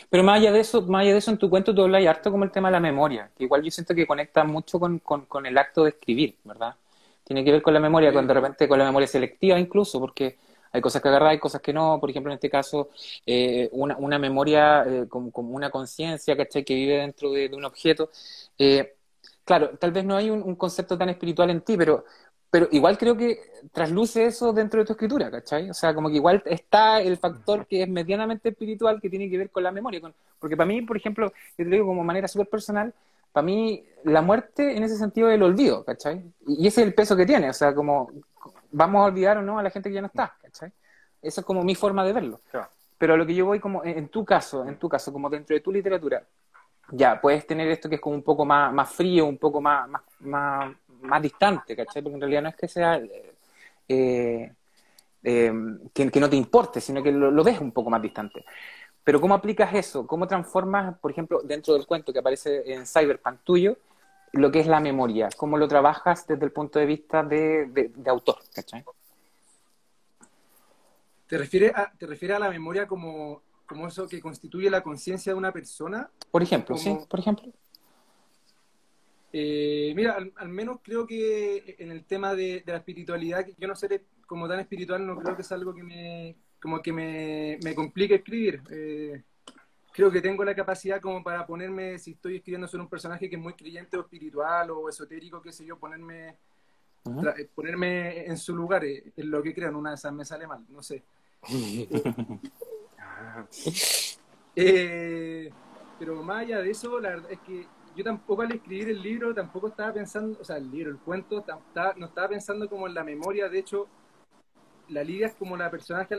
Pero más allá de eso, más allá de eso, en tu cuento tú hablas harto como el tema de la memoria, que igual yo siento que conecta mucho con, con, con el acto de escribir, ¿verdad? Tiene que ver con la memoria, con de repente con la memoria selectiva incluso, porque hay cosas que agarrar, hay cosas que no. Por ejemplo, en este caso, eh, una, una, memoria eh, como, como, una conciencia, ¿cachai? Que vive dentro de, un objeto. Eh, claro, tal vez no hay un, concepto tan espiritual en ti, pero, pero igual creo que trasluce eso dentro de tu escritura, ¿cachai? O sea, como que igual está el factor que es medianamente espiritual que tiene que ver con la memoria. Con, porque para mí, por ejemplo, yo te digo como manera súper personal, para mí la muerte en ese sentido es el olvido, ¿cachai? Y ese es el peso que tiene, o sea, como vamos a olvidar o no a la gente que ya no está, ¿cachai? Esa es como mi forma de verlo. Pero lo que yo voy como, en, tu caso, en tu caso, como dentro de tu literatura, ya, puedes tener esto que es como un poco más, más frío, un poco más, más, más, distante, ¿cachai? Porque en realidad no es que sea eh, eh, que, no te importe, sino que lo, ves un poco más distante. Pero ¿cómo aplicas eso? ¿Cómo transformas, por ejemplo, dentro del cuento que aparece en Cyberpunk tuyo, lo que es la memoria? ¿Cómo lo trabajas desde el punto de vista de, autor? ¿cachai? ¿Te refieres a, te refieres a la memoria como, como eso que constituye la conciencia de una persona? Por ejemplo, sí, por ejemplo. Eh, mira, al, menos creo que en el tema de, la espiritualidad, yo no seré como tan espiritual, no creo que es algo que me, como que me, me complique escribir. Eh, creo que tengo la capacidad como para ponerme, si estoy escribiendo sobre un personaje que es muy creyente o espiritual o esotérico, qué sé yo, ponerme, ponerme en su lugar, eh, en lo que crean, una de esas me sale mal, no sé. Eh, pero más allá de eso, la verdad es que yo tampoco al escribir el libro tampoco estaba pensando, o sea, el libro, el cuento, no estaba pensando como en la memoria, de hecho, la Lidia es como la personaje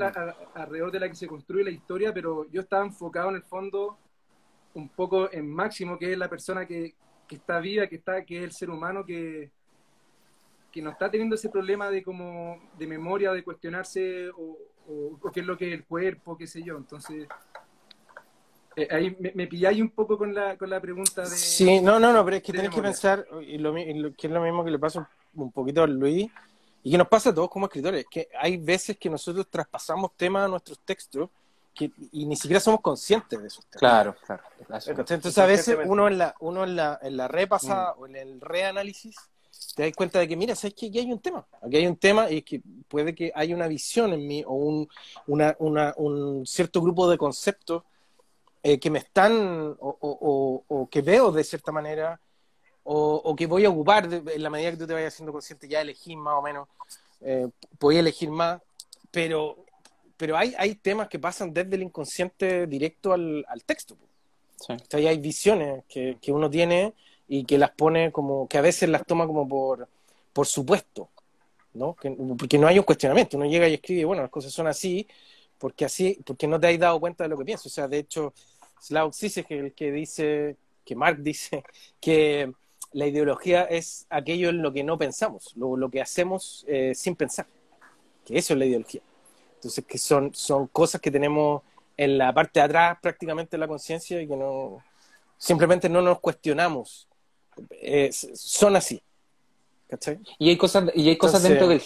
alrededor de la que se construye la historia, pero yo estaba enfocado en el fondo un poco en Máximo, que es la persona que, está viva, que está, que es el ser humano que, que no está teniendo ese problema de como de memoria, de cuestionarse o, qué es lo que es el cuerpo, qué sé yo. Entonces, eh, ahí me, me pilláis un poco con la, con la pregunta de... Sí, no, no, no, pero es que tienes que pensar, y lo, que es lo mismo que le pasa un poquito a Luis, y que nos pasa a todos como escritores, que hay veces que nosotros traspasamos temas a nuestros textos que, y ni siquiera somos conscientes de esos temas. Claro, claro. Entonces a veces uno en la, uno en la, en la repasada mm. o en el reanálisis te das cuenta de que, mira, sabes que aquí hay un tema, aquí hay un tema y que puede que haya una visión en mí o un, una, una, un cierto grupo de conceptos eh, que me están o, o, o, que veo de cierta manera o, que voy a ocupar en la medida que tú te vayas siendo consciente, ya elegís más o menos eh, podía elegir más, pero, pero hay, hay temas que pasan desde el inconsciente directo al, al texto. Sí. Entonces hay visiones que, que, uno tiene y que las pone como, que a veces las toma como por, por supuesto, ¿no? Que, porque no hay un cuestionamiento, uno llega y escribe, bueno, las cosas son así, porque así, porque no te has dado cuenta de lo que piensas. O sea, de hecho, Slavoj Zizek el que dice, que Mark dice, que la ideología es aquello en lo que no pensamos, lo, lo que hacemos eh, sin pensar, que eso es la ideología. Entonces, que son, son cosas que tenemos en la parte de atrás prácticamente de la conciencia y que no simplemente no nos cuestionamos. Eh, son así. ¿Cachai? Y hay cosas, y hay cosas dentro, del,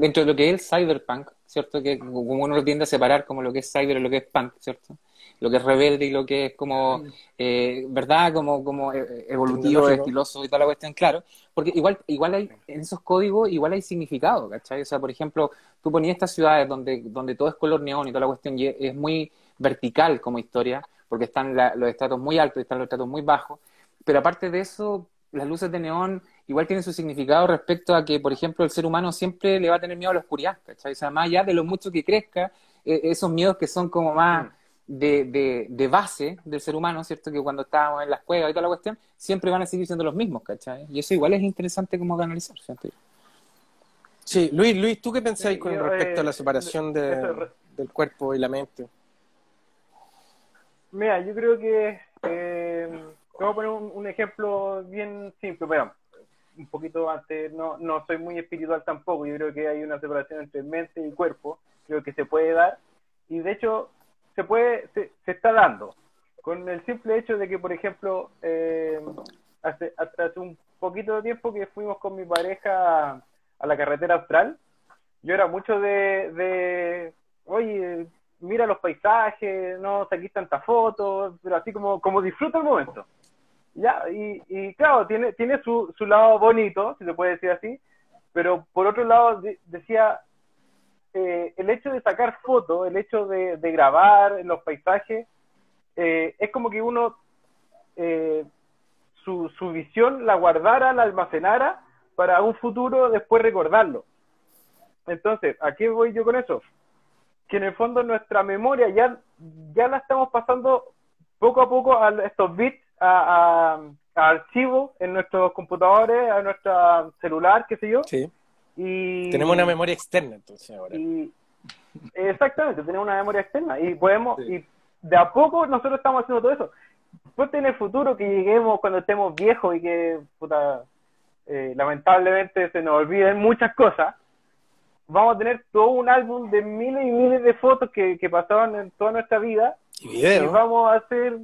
dentro de lo que es el cyberpunk, ¿cierto? Que como uno lo tiende a separar como lo que es cyber y lo que es punk, ¿cierto? Lo que es rebelde y lo que es como, eh, ¿verdad? Como, como e, evolutivo, estiloso y toda la cuestión, claro. Porque igual, igual hay, en esos códigos igual hay significado, ¿cachai? O sea, por ejemplo, tú ponías estas ciudades donde, donde todo es color neón y toda la cuestión y es muy vertical como historia, porque están los estratos muy altos y están los estratos muy bajos, pero aparte de eso, las luces de neón igual tienen su significado respecto a que, por ejemplo, el ser humano siempre le va a tener miedo a la oscuridad, ¿cachai? O sea, más allá de lo mucho que crezca, e, esos miedos que son como más mm. de, de, base del ser humano, ¿cierto? Que cuando estábamos en las cuevas y toda la cuestión, siempre van a seguir siendo los mismos, ¿cachai? Y eso igual es interesante como canalizar, ¿cierto? Sí, Luis, Luis, ¿tú qué pensáis con respecto a la eh, separación del cuerpo y la mente? Mira, yo creo que eh, voy a poner un, ejemplo bien simple. Bueno, un poquito antes, no, no soy muy espiritual tampoco. Yo creo que hay una separación entre mente y cuerpo. Creo que se puede dar. Y de hecho, se puede, se, está dando. Con el simple hecho de que, por ejemplo, eh, hace un poquito de tiempo que fuimos con mi pareja a, la carretera austral, yo era mucho de, de oye, mira los paisajes, no saquís tantas fotos, pero así como, como disfruta el momento. Ya, y, y claro, tiene, tiene su, su lado bonito, si se puede decir así, pero por otro lado decía, eh, el hecho de sacar fotos, el hecho de, de grabar los paisajes, eh, es como que uno eh, su, su visión la guardara, la almacenara para un futuro después recordarlo. Entonces, ¿a qué voy yo con eso? que en el fondo nuestra memoria ya, ya la estamos pasando poco a poco a estos bits, a, a, archivos en nuestros computadores, a nuestro celular, qué sé yo. Sí. Y, tenemos una memoria externa entonces ahora. exactamente, tenemos una memoria externa y podemos, y de a poco nosotros estamos haciendo todo eso. Puede en el futuro que lleguemos cuando estemos viejos y que, puta, eh, lamentablemente se nos olviden muchas cosas, vamos a tener todo un álbum de miles y miles de fotos que, que pasaban en toda nuestra vida. Y video. Y vamos a hacer.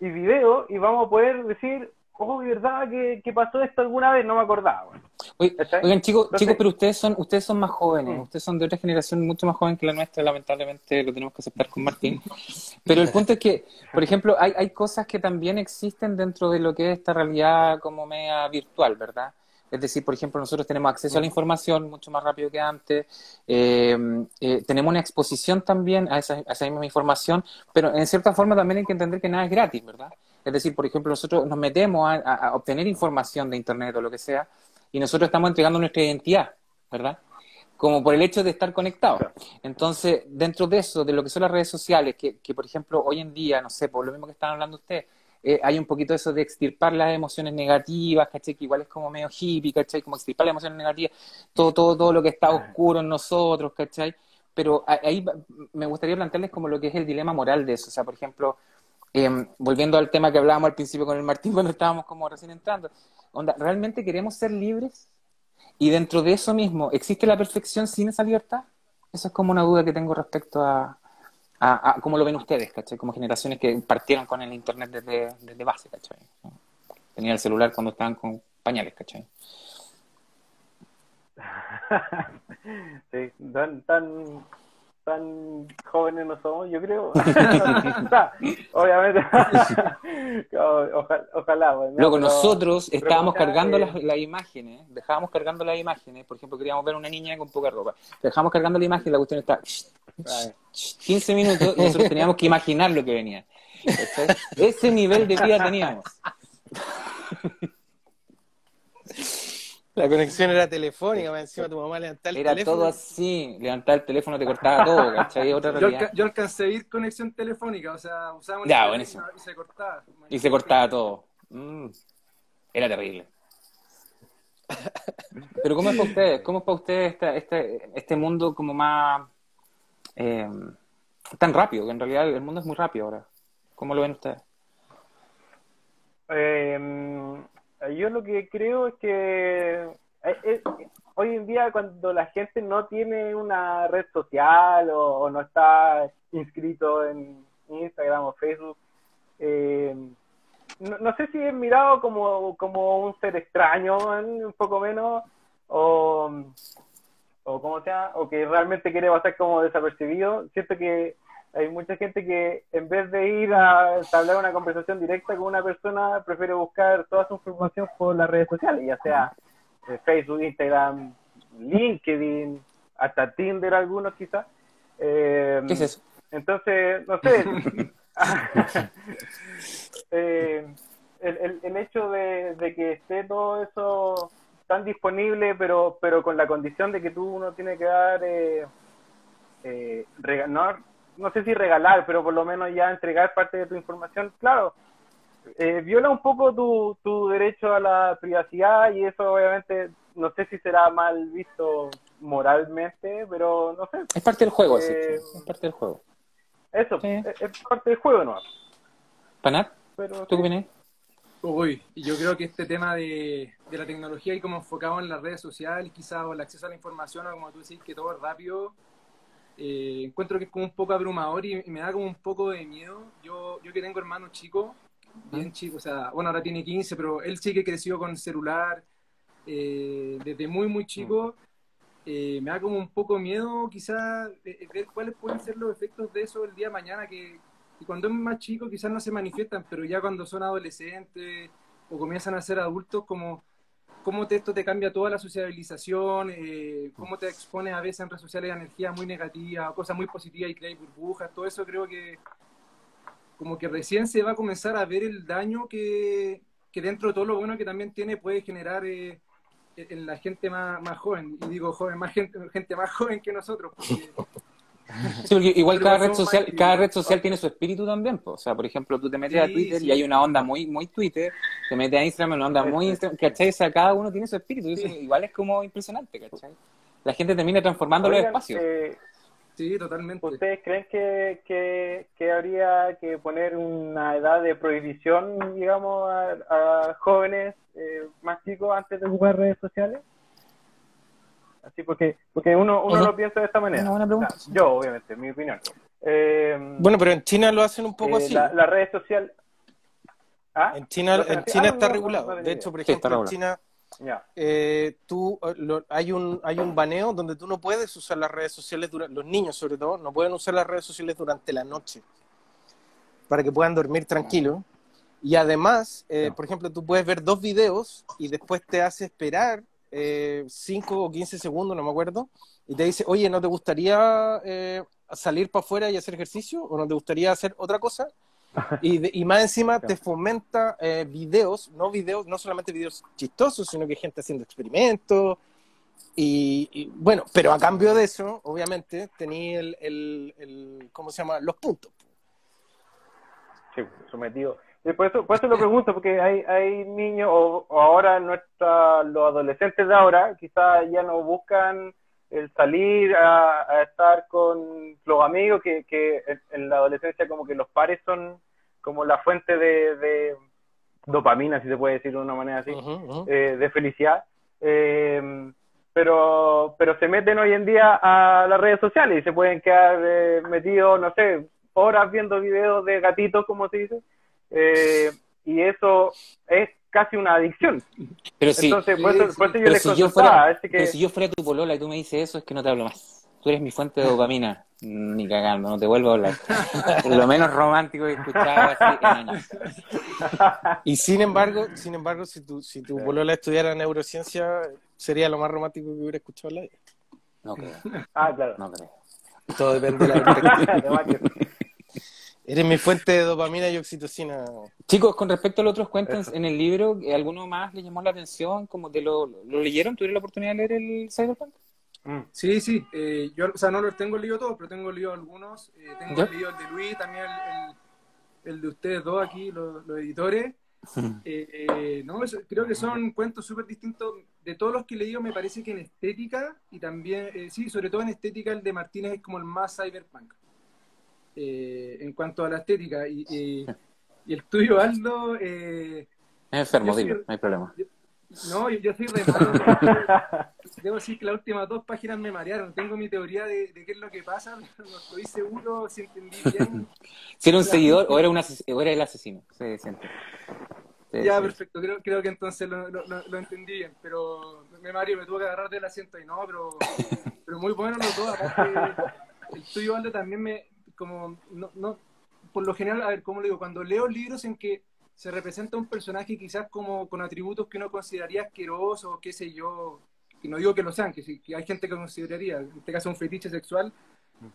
Y video, y vamos a poder decir, oh, ¿verdad que, que pasó esto alguna vez? No me acordaba. Oigan, chicos, chicos, pero ustedes son, ustedes son más jóvenes, mm. ustedes son de otra generación mucho más joven que la nuestra, lamentablemente lo tenemos que aceptar con Martín. Pero el punto es que, por ejemplo, hay, hay cosas que también existen dentro de lo que es esta realidad como media virtual, ¿verdad? Es decir, por ejemplo, nosotros tenemos acceso a la información mucho más rápido que antes, eh, eh, tenemos una exposición también a esa, misma información, pero en cierta forma también hay que entender que nada es gratis, ¿verdad? Es decir, por ejemplo, nosotros nos metemos a, obtener información de Internet o lo que sea, y nosotros estamos entregando nuestra identidad, ¿verdad? Como por el hecho de estar conectados. Entonces, dentro de eso, de lo que son las redes sociales, que, que por ejemplo, hoy en día, no sé, por lo mismo que están hablando ustedes, eh, hay un poquito eso de extirpar las emociones negativas, ¿cachai? Que igual es como medio hippie, ¿cachai? Como extirpar las emociones negativas, todo, todo, todo lo que está oscuro en nosotros, ¿cachai? Pero ahí me gustaría plantearles como lo que es el dilema moral de eso. O sea, por ejemplo, em, volviendo al tema que hablábamos al principio con el Martín cuando estábamos como recién entrando, onda, ¿realmente queremos ser libres? Y dentro de eso mismo, ¿existe la perfección sin esa libertad? Esa es como una duda que tengo respecto a, a, cómo lo ven ustedes, ¿cachai? Como generaciones que partieron con el Internet desde, desde base, ¿cachai? Tenían el celular cuando estaban con pañales, ¿cachai? sí, tan, tan, tan jóvenes no somos, yo creo. Obviamente. ojalá, ojalá pues, Luego, nosotros estábamos cargando las, las, imágenes, dejábamos cargando las imágenes, por ejemplo, queríamos ver una niña con poca ropa. Dejábamos cargando la imagen la cuestión está 15 minutos y nosotros teníamos que imaginar lo que venía. Ese nivel de vida teníamos. La conexión era telefónica, más encima tu mamá levantaba el Era teléfono. todo así, levantaba el teléfono, te cortaba todo, ¿cachai? Otra Yo, realidad. alca- yo alcancé a ir conexión telefónica, o sea, usábamos Ya, el buenísimo. teléfono y se cortaba. Y se cortaba todo. Mm. Era terrible. Pero ¿cómo es para ustedes? ¿Cómo es para ustedes esta- este, este mundo como más... eh, tan rápido? Que en realidad el mundo es muy rápido ahora. ¿Cómo lo ven ustedes? Eh, yo lo que creo es que eh, eh, hoy en día cuando la gente no tiene una red social o, no está inscrito en Instagram o Facebook, eh, no, no sé si es mirado como, como un ser extraño, un poco menos, o, o como sea, o que realmente quiere pasar como desapercibido. Siento que hay mucha gente que en vez de ir a entablar una conversación directa con una persona, prefiere buscar toda su información por las redes sociales, ya sea eh, Facebook, Instagram, LinkedIn, hasta Tinder algunos quizás. Eh, ¿Qué es eso? entonces, no sé. Eh, el, el, el hecho de, de que esté todo eso tan disponible, pero, pero con la condición de que tú no tienes que dar, eh, eh, rega- no, sé si regalar, pero por lo menos ya entregar parte de tu información, claro, eh, viola un poco tu, tu derecho a la privacidad y eso obviamente no sé si será mal visto moralmente, pero no sé, Es parte del juego, Eh, sí, es parte del juego. eso Sí. es, es parte del juego, ¿no? ¿Panat? Pero, ¿Tú qué opinas? Uy, yo creo que este tema de, de la tecnología y como enfocado en las redes sociales, quizás, o el acceso a la información, o como tú decís, que todo es rápido, eh, encuentro que es como un poco abrumador y, y me da como un poco de miedo. Yo, yo que tengo hermanos chicos, bien chicos, o sea, bueno, ahora tiene 15, pero él sí que creció con celular eh, desde muy, muy chico. eh, me da como un poco miedo quizás eh, ver cuáles pueden ser los efectos de eso el día de mañana, que, que cuando es más chico quizás no se manifiestan, pero ya cuando son adolescentes o comienzan a ser adultos, como cómo esto te cambia toda la sociabilización, eh, cómo te expones a veces en redes sociales a energía muy negativa, cosas muy positivas y creas burbujas, todo eso creo que como que recién se va a comenzar a ver el daño que, que dentro de todo lo bueno que también tiene puede generar eh, en la gente más, más joven, y digo joven, más gente, gente más joven que nosotros, Sí, porque igual Pero cada red social, cada red social tiene su espíritu también. po. O sea, por ejemplo, tú te metes a Twitter sí. y hay una onda muy, muy Twitter, te metes a Instagram, una onda muy Instagram, ¿cachai? O sea, cada uno tiene su espíritu. y eso igual es como impresionante, ¿cachai? La gente termina transformando los espacios. eh, sí, totalmente. ¿Ustedes creen que, que, que habría que poner una edad de prohibición, digamos, a, a jóvenes eh, más chicos antes de jugar redes sociales? Así porque porque uno, uno lo piensa de esta manera. Una buena pregunta. O sea, yo, obviamente, mi opinión. Eh, Bueno, pero en China lo hacen un poco eh, así. La, la red social... ¿Ah? En China, ¿Lo hacen en? China Ah, está no, no, regulado. de hecho, por Sí, ejemplo, en regulado. China Ya. eh, tú, lo- hay, un, hay un baneo donde tú no puedes usar las redes sociales, durante, los niños sobre todo, no pueden usar las redes sociales durante la noche para que puedan dormir tranquilos. Y además, eh, No. por ejemplo, tú puedes ver dos videos y después te hace esperar 5 o 15 segundos, no me acuerdo, y te dice, oye, ¿no te gustaría eh, salir para afuera y hacer ejercicio? ¿O no te gustaría hacer otra cosa? Y, de- y más encima te fomenta eh, videos, no videos, no solamente videos chistosos, sino que gente haciendo experimentos. Y, y, bueno, pero a cambio de eso, obviamente, tenía el, el, el- ¿cómo se llama? Los puntos. Sí, sometido. Y por eso, por eso lo pregunto, porque hay, hay niños, o, o ahora nuestra, los adolescentes de ahora, quizás ya no buscan el salir a, a estar con los amigos, que, que en, la adolescencia como que los pares son como la fuente de, de dopamina, si se puede decir de una manera así, eh, de felicidad. Eh, pero, pero se meten hoy en día a las redes sociales y se pueden quedar eh, metidos, no sé, horas viendo videos de gatitos, como se dice. Eh, y eso es casi una adicción. Pero sí, Entonces, por sí, eso, sí. por eso yo pero les si yo, consultaba, fuera, así que pero si yo fuera tu polola y tú me dices eso, es que no te hablo más. Tú eres mi fuente de dopamina. Ni cagando, no te vuelvo a hablar. Lo menos romántico que he escuchado así en años. Y sin embargo, sin embargo, si tu, si tu polola estudiara neurociencia, sería lo más romántico que hubiera escuchado en la vida. No creo, ah, claro. no creo. Todo depende de la perspectiva. Eres mi fuente de dopamina y oxitocina. Chicos, con respecto a los otros cuentos en el libro, ¿alguno más le llamó la atención? Como de lo, ¿Lo leyeron? ¿Tuvieron la oportunidad de leer el Cyberpunk? Mm. Sí, sí. Eh, yo, o sea, no los tengo leído todos, pero tengo leído algunos. Eh, tengo leído el de Luis, también el, el, de ustedes dos aquí, los, editores. Eh, no, creo que son cuentos súper distintos. De todos los que he leído, me parece que en estética, y también, sí, sobre todo en estética, el de Martínez es como el más cyberpunk. Eh, en cuanto a la estética. Y, y el tuyo, Aldo... Eh, es enfermo, dilo, no hay problema. no, yo, soy re malo. Debo decir que las últimas dos páginas me marearon. Tengo mi teoría de, qué es lo que pasa, pero no estoy seguro si entendí bien. si era un seguidor o era, un o era el asesino. Sí, ya, perfecto. Creo, creo que entonces lo, lo, lo, entendí bien. Pero me Mario me tuvo que agarrar del asiento y no, pero, pero muy bueno los dos. Aparte, el tuyo, Aldo, también me, como, no, no, por lo general, a ver, ¿cómo le digo? Cuando leo libros en que se representa un personaje quizás como con atributos que uno consideraría asquerosos, qué sé yo, y no digo que lo sean, que, que hay gente que consideraría, en este caso un fetiche sexual,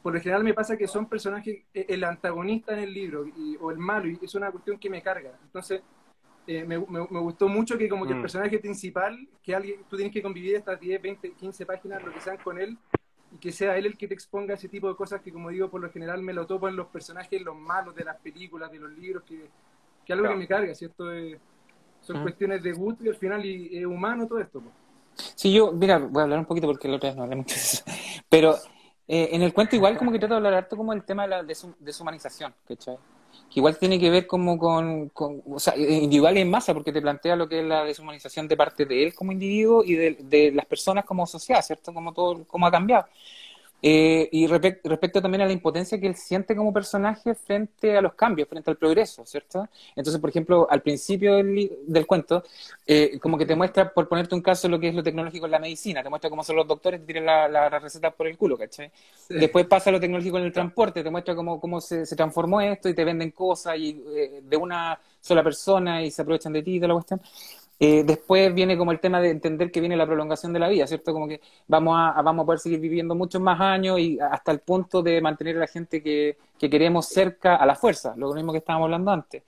por lo general me pasa que son personajes, e, el antagonista en el libro, o el malo, y es una cuestión que me carga. Entonces, eh, me, me, gustó mucho que como que el mm. personaje principal, que alguien, tú tienes que convivir estas 10, 20, 15 páginas, lo que sean con él, y que sea él el que te exponga ese tipo de cosas que, como digo, por lo general me lo topo en los personajes, los malos de las películas, de los libros, que, que algo que me carga, ¿cierto? son cuestiones de gusto y al final y, es humano todo esto. Sí, yo, mira, voy a hablar un poquito porque la otra vez no hablé mucho de eso. Pero eh, en el cuento igual como que trato de hablar harto como el tema de la deshumanización, ¿cachai? Que igual tiene que ver como con, o sea, individual en masa, porque te plantea lo que es la deshumanización de parte de él como individuo y de, de las personas como sociedad, ¿cierto? Como todo, cómo ha cambiado. Eh, y respecto también a la impotencia que él siente como personaje frente a los cambios, frente al progreso, ¿cierto? Entonces, por ejemplo, al principio del, cuento, eh, como que te muestra, por ponerte un caso, lo que es lo tecnológico en la medicina, te muestra cómo son los doctores, te tiran la, la, receta por el culo, ¿cachai? Después pasa lo tecnológico en el transporte, te muestra cómo, cómo se, transformó esto y te venden cosas y, eh, de una sola persona y se aprovechan de ti y de la cuestión. Eh, después viene como el tema de entender que viene la prolongación de la vida, ¿cierto? Como que vamos a, vamos a poder seguir viviendo muchos más años y hasta el punto de mantener a la gente que, que queremos cerca a la fuerza, lo mismo que estábamos hablando antes.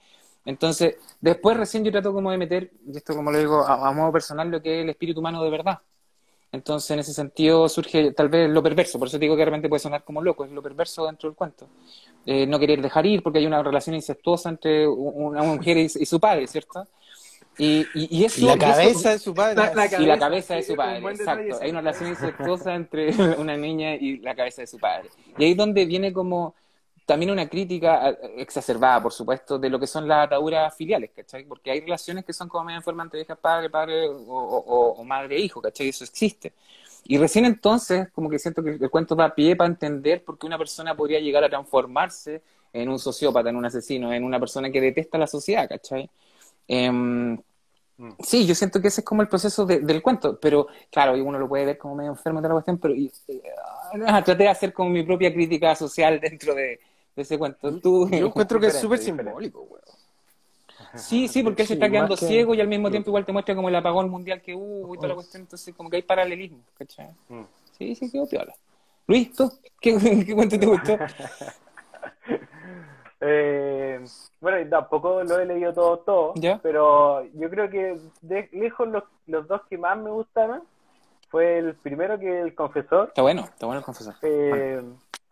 Entonces, después recién yo trato como de meter, y esto como lo digo a, modo personal, lo que es el espíritu humano de verdad. Entonces, en ese sentido surge tal vez lo perverso, por eso digo que realmente puede sonar como loco, es lo perverso dentro del cuento. Eh, no querer dejar ir porque hay una relación incestuosa entre una mujer y su padre, ¿cierto? Y, y, eso, la cabeza de su padre. y la cabeza de su padre, exacto. Hay una relación incestuosa entre una niña y la cabeza de su padre. Y ahí es donde viene como también una crítica exacerbada, por supuesto, de lo que son las ataduras filiales, ¿cachai? Porque hay relaciones que son como medio forma entre hija, padre, padre o, madre e hijo, ¿cachai? Eso existe. Y recién entonces, como que siento que el cuento da pie para entender por qué una persona podría llegar a transformarse en un sociópata, en un asesino, en una persona que detesta la sociedad, ¿cachai? Em. Sí, yo siento que ese es como el proceso del cuento, pero claro, uno lo puede ver como medio enfermo de la cuestión, pero eh, traté de hacer como mi propia crítica social dentro de, ese cuento. Tú, yo encuentro que es súper simbólico, güey. Sí, sí, porque él se está quedando ciego y al mismo tiempo igual te muestra como el apagón mundial que hubo y toda la cuestión, entonces como que hay paralelismo, ¿cachai? Mm. Sí, sí, quedó piola. Luis, ¿tú? ¿Qué, qué cuento te gustó? Eh, bueno, tampoco lo he leído todo, todo, pero yo creo que de lejos los, los, dos que más me gustaron fue el primero que el confesor. Está bueno, está bueno el confesor. Eh,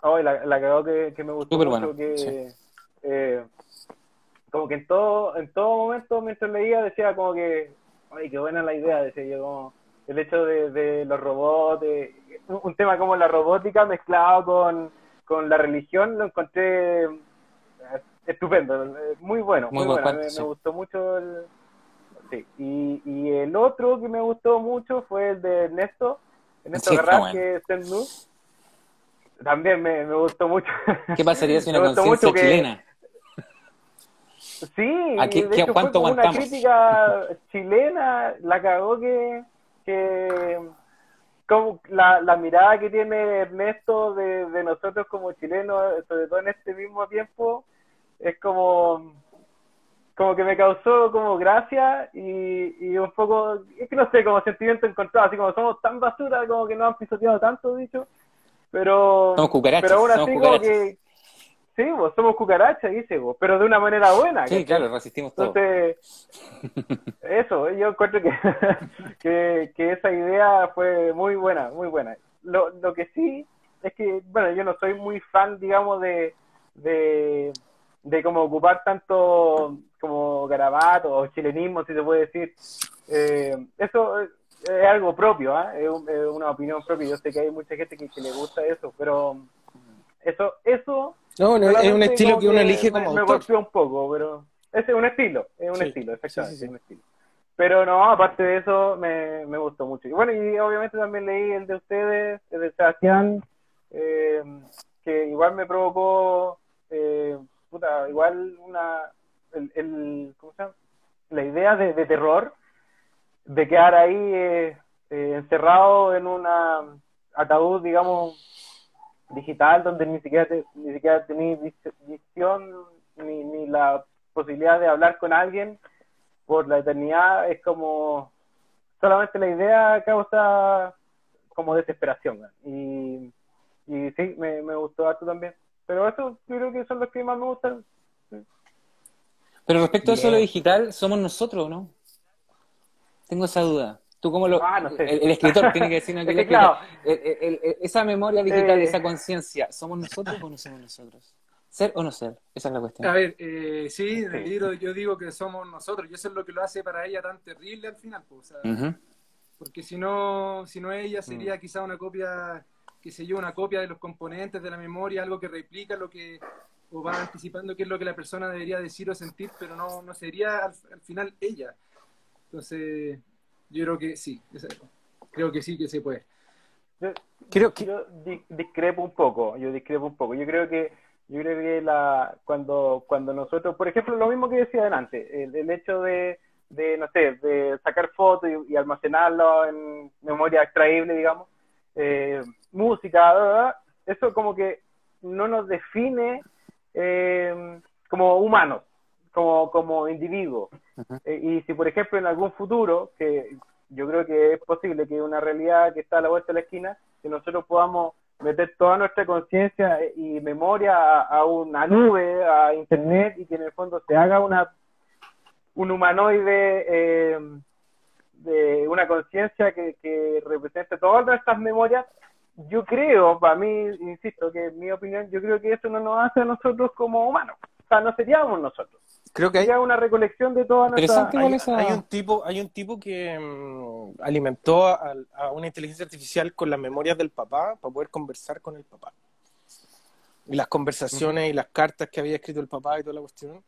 oh, la, la cagó que, que, me gustó mucho, que eh, como que en todo, en todo momento mientras leía decía como que, ay, qué buena la idea, decía yo como el hecho de, de los robots, un, tema como la robótica mezclado con, con la religión, lo encontré estupendo, muy bueno, muy, bueno. Me, gustó mucho el... Sí. Y, y, el otro que me gustó mucho fue el de Ernesto, Ernesto sí, Garras, que es el También me, me, gustó mucho. ¿Qué pasaría si una conciencia chilena? Sí, ¿A de hecho fue como una crítica chilena, la cagó que, que como la, la mirada que tiene Ernesto de, de nosotros como chilenos, sobre todo en este mismo tiempo, es como como que me causó como gracia y, y un poco, es que no sé, como sentimiento encontrado, así como somos tan basura, como que no han pisoteado tanto, dicho, pero, pero aún así como que, sí, vos somos cucarachas, dice vos, pero de una manera buena. Sí, claro, resistimos todo. Entonces, eso, yo encuentro que, que, que, esa idea fue muy buena, muy buena. Lo, lo que sí es que, bueno, yo no soy muy fan, digamos, de, de, de como ocupar tanto como garabato o chilenismo, si se puede decir. Eh, eso es, algo propio, ¿eh? es, una opinión propia. Yo sé que hay mucha gente que, que le gusta eso, pero eso, eso no, es un estilo que uno elige como me, autor. Me un poco, pero es un estilo, es un estilo, exactamente, sí, sí, un estilo. Pero no, aparte de eso, me, me gustó mucho. Y bueno, y obviamente también leí el de ustedes, el de Sebastián, eh, que igual me provocó, eh, puta, igual una, el, ¿cómo se llama? La idea de, terror, de quedar ahí eh, eh encerrado en una ataúd, digamos, digital donde ni siquiera ni siquiera tenía visión ni, ni la posibilidad de hablar con alguien por la eternidad es como solamente la idea causa como desesperación y, y sí me, me gustó harto también pero eso creo que son los que más me gustan pero respecto a eso lo digital somos nosotros no tengo esa duda ¿Tú cómo lo, ah, no sé. el, escritor tiene que decir que claro, esa memoria digital, eh, esa conciencia, ¿somos nosotros o no somos nosotros? ¿Ser o no ser? Esa es la cuestión. A ver, eh, sí, en el libro yo digo que somos nosotros, y eso es lo que lo hace para ella tan terrible al final. Pues, Porque si no, si no ella sería mm. quizá una copia, que se yo, una copia de los componentes de la memoria, algo que replica lo que, o va anticipando qué es lo que la persona debería decir o sentir, pero no, no sería al, al final ella. Entonces, yo creo que sí, creo que sí que se puede. Yo, creo que yo discrepo un poco, yo discrepo un poco. Yo creo que yo creo que la cuando cuando nosotros, por ejemplo, lo mismo que decía adelante, el, hecho de, de, no sé, de sacar fotos y, almacenarlo en memoria extraíble, digamos, eh, música, eso como que no nos define eh, como humanos, como, como individuos. Eh, y si, por ejemplo, en algún futuro, que yo creo que es posible que una realidad que está a la vuelta de la esquina, que nosotros podamos meter toda nuestra conciencia y memoria a, una nube, a internet, y que en el fondo se haga una un humanoide eh, de una conciencia que, que represente todas nuestras memorias, yo creo, para mí, insisto, que en mi opinión, yo creo que eso no nos hace a nosotros como humanos. O sea, no seríamos nosotros. Creo que hay una recolección de todas nuestras... Hay, un tipo, hay un tipo que mm, alimentó a, una inteligencia artificial con las memorias del papá para poder conversar con el papá. Y las conversaciones y las cartas que había escrito el papá y toda la cuestión.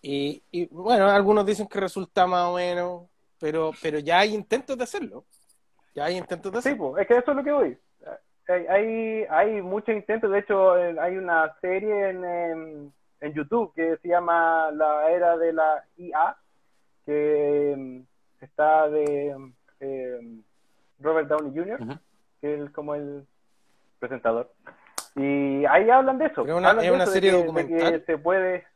Y, bueno, algunos dicen que resulta más o menos, pero, pero ya hay intentos de hacerlo. Ya hay intentos de hacerlo. Sí, pues, es que eso es lo que voy. Hay, hay, muchos intentos, de hecho hay una serie en en YouTube que se llama La Era de la IA, que mm, está de eh, Robert Downey Jr., que es como el presentador. Y ahí hablan de eso. Es una, una serie documental. se puede.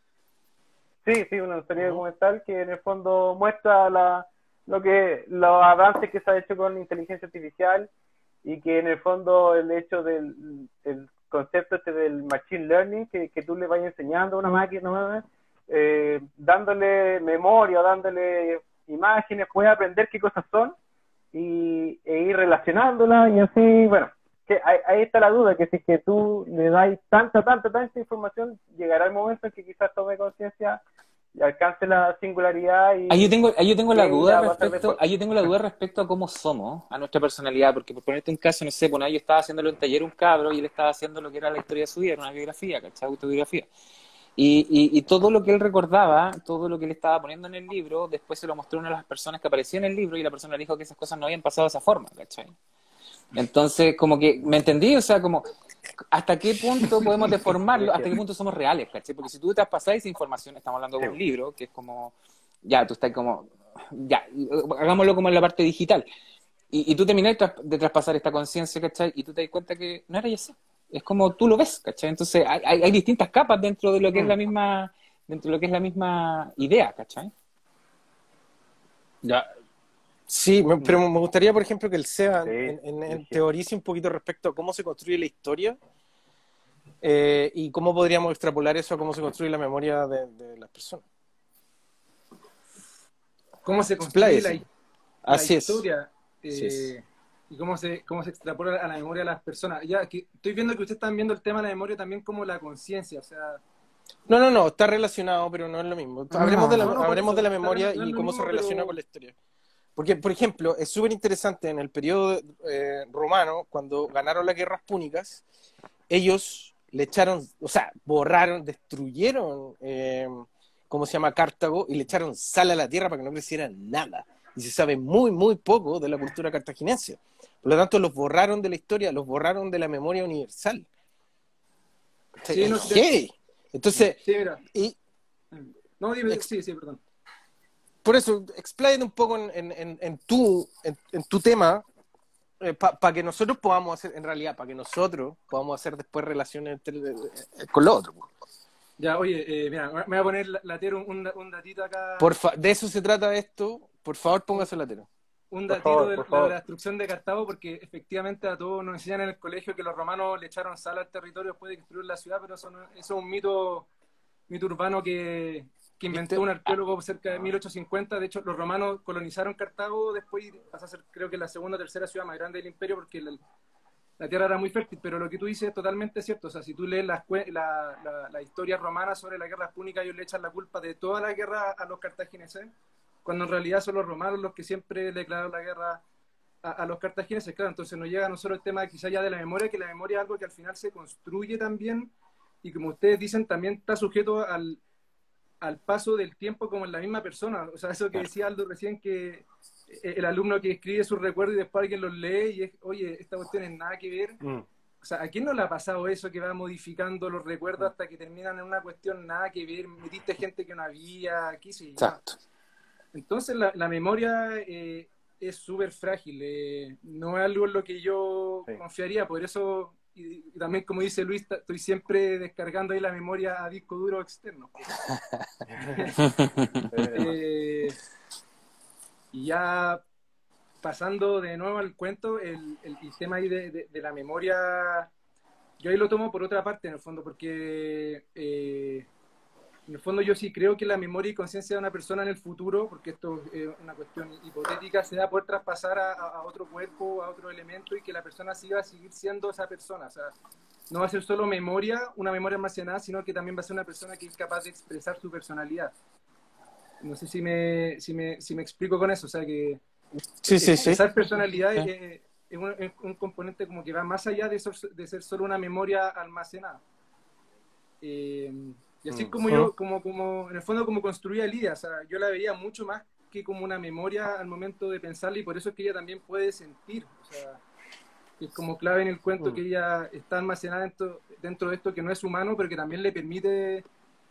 Sí, sí, una serie documental que en el fondo muestra la, lo que los avances que se ha hecho con inteligencia artificial y que en el fondo el hecho del concepto este del machine learning, que, que tú le vayas enseñando a una máquina, eh, dándole memoria, dándole imágenes, puede aprender qué cosas son y, e ir relacionándolas y así, bueno, que ahí, está la duda, que si es que tú le das tanta, tanta, tanta información, llegará el momento en que quizás tome conciencia y alcance la singularidad y ahí yo tengo ahí yo tengo la duda respecto ahí yo tengo la duda respecto a cómo somos a nuestra personalidad porque por ponerte un caso no sé bueno yo estaba haciéndolo en taller un cabro y él estaba haciendo lo que era la historia de su vida era una biografía ¿cachai? autobiografía y, y, y, todo lo que él recordaba, todo lo que él estaba poniendo en el libro, después se lo mostró una de las personas que apareció en el libro y la persona dijo que esas cosas no habían pasado de esa forma, ¿cachai? Entonces, como que, ¿me entendí? O sea, como, ¿hasta qué punto podemos deformarlo? ¿Hasta qué punto somos reales, caché? Porque si tú te has pasado esa información, estamos hablando de un libro, que es como, ya, tú estás como, ya, hagámoslo como en la parte digital. Y, y tú terminas de traspasar esta conciencia, ¿cachai? Y tú te das cuenta que no era así. Es como tú lo ves, ¿cachai? Entonces, hay, hay, distintas capas dentro de lo que es la mm. misma, dentro de lo que es la misma idea, ¿cachai? Ya, Sí, pero me gustaría, por ejemplo, que el SEBA en, teorice un poquito respecto a cómo se construye la historia Eh, ¿Y cómo podríamos extrapolar eso a cómo se construye la memoria de, de las personas? ¿Cómo se construye la, la Así es. historia? Así es. eh, y cómo se, cómo se extrapola a la memoria de las personas. Ya que estoy viendo que ustedes están viendo el tema de la memoria también como la conciencia, o sea, No, no, no, está relacionado, pero no es lo mismo. Hablemos de la, no, no, hablemos de la memoria no es y cómo mismo, se relaciona pero- con la historia. Porque, por ejemplo, es súper interesante en el periodo eh, romano, cuando ganaron las guerras púnicas, ellos le echaron, o sea, borraron, destruyeron, eh, ¿cómo se llama? Cartago, y le echaron sal a la tierra para que no creciera nada. Y se sabe muy, muy poco de la cultura cartaginense. Por lo tanto, los borraron de la historia, los borraron de la memoria universal. Sí, no, heavy. Entonces, sí, mira. y, No, dime, sí, sí, perdón. Por eso, expláyate un poco en, en- en- en tu, en, en tu tema para que nosotros podamos hacer, en realidad, para que nosotros podamos hacer después relaciones entre- eh, con lo otro. Ya, oye, eh, mira, me voy a poner la- latero un, un, datito acá. Por fa- de eso se trata esto. Por favor, póngase latero. un datito favor, de, la destrucción de Cartago, porque efectivamente a todos nos enseñan en el colegio que los romanos le echaron sal al territorio después de destruir la ciudad, pero eso, no- eso es un mito, mito urbano que, que inventó un arqueólogo cerca de 1850. De hecho, los romanos colonizaron Cartago después y pasó a ser, creo que, la segunda o tercera ciudad más grande del imperio porque la, la tierra era muy fértil. Pero lo que tú dices es totalmente cierto. O sea, si tú lees las la, la, la historia romana sobre la guerra púnica, ellos le echan la culpa de toda la guerra a los cartagineses cuando en realidad son los romanos los que siempre declararon la guerra a, a los cartagineses, claro, entonces nos llega no solo el tema quizá ya de la memoria, que la memoria es algo que al final se construye también, y como ustedes dicen, también está sujeto al, al paso del tiempo como en la misma persona, o sea, eso que decía Aldo recién, que eh, el alumno que escribe sus recuerdos y después alguien los lee y es, oye, esta cuestión es nada que ver, Mm. o sea, ¿a quién no le ha pasado eso que va modificando los recuerdos hasta que terminan en una cuestión nada que ver, metiste gente que no había, qué sé? Exacto. Entonces la, la memoria eh, es súper frágil, eh, no es algo en lo que yo Sí. confiaría, por eso, y, y también como dice Luis, estoy siempre descargando ahí la memoria a disco duro externo. Eh, y ya pasando de nuevo al cuento, el, el- el tema ahí de, de- de la memoria, yo ahí lo tomo por otra parte, en el fondo, porque eh, en el fondo yo sí creo que la memoria y conciencia de una persona en el futuro, porque esto es una cuestión hipotética, se va a poder traspasar a, a- otro cuerpo, a otro elemento, y que la persona siga a seguir siendo esa persona. O sea, no va a ser solo memoria, una memoria almacenada, sino que también va a ser una persona que es capaz de expresar su personalidad. No sé si me, si me, si me explico con eso, o sea que Sí, sí, sí. esa personalidad Sí. es, es- un, es un componente como que va más allá de, ser- de ser solo una memoria almacenada. Eh, y así es como Mm. yo, como, como, en el fondo como construía Lidia, o sea, yo la veía mucho más que como una memoria al momento de pensarla y por eso es que ella también puede sentir, o sea, que es como clave en el cuento Mm. que ella está almacenada dentro, dentro de esto que no es humano, pero que también le permite,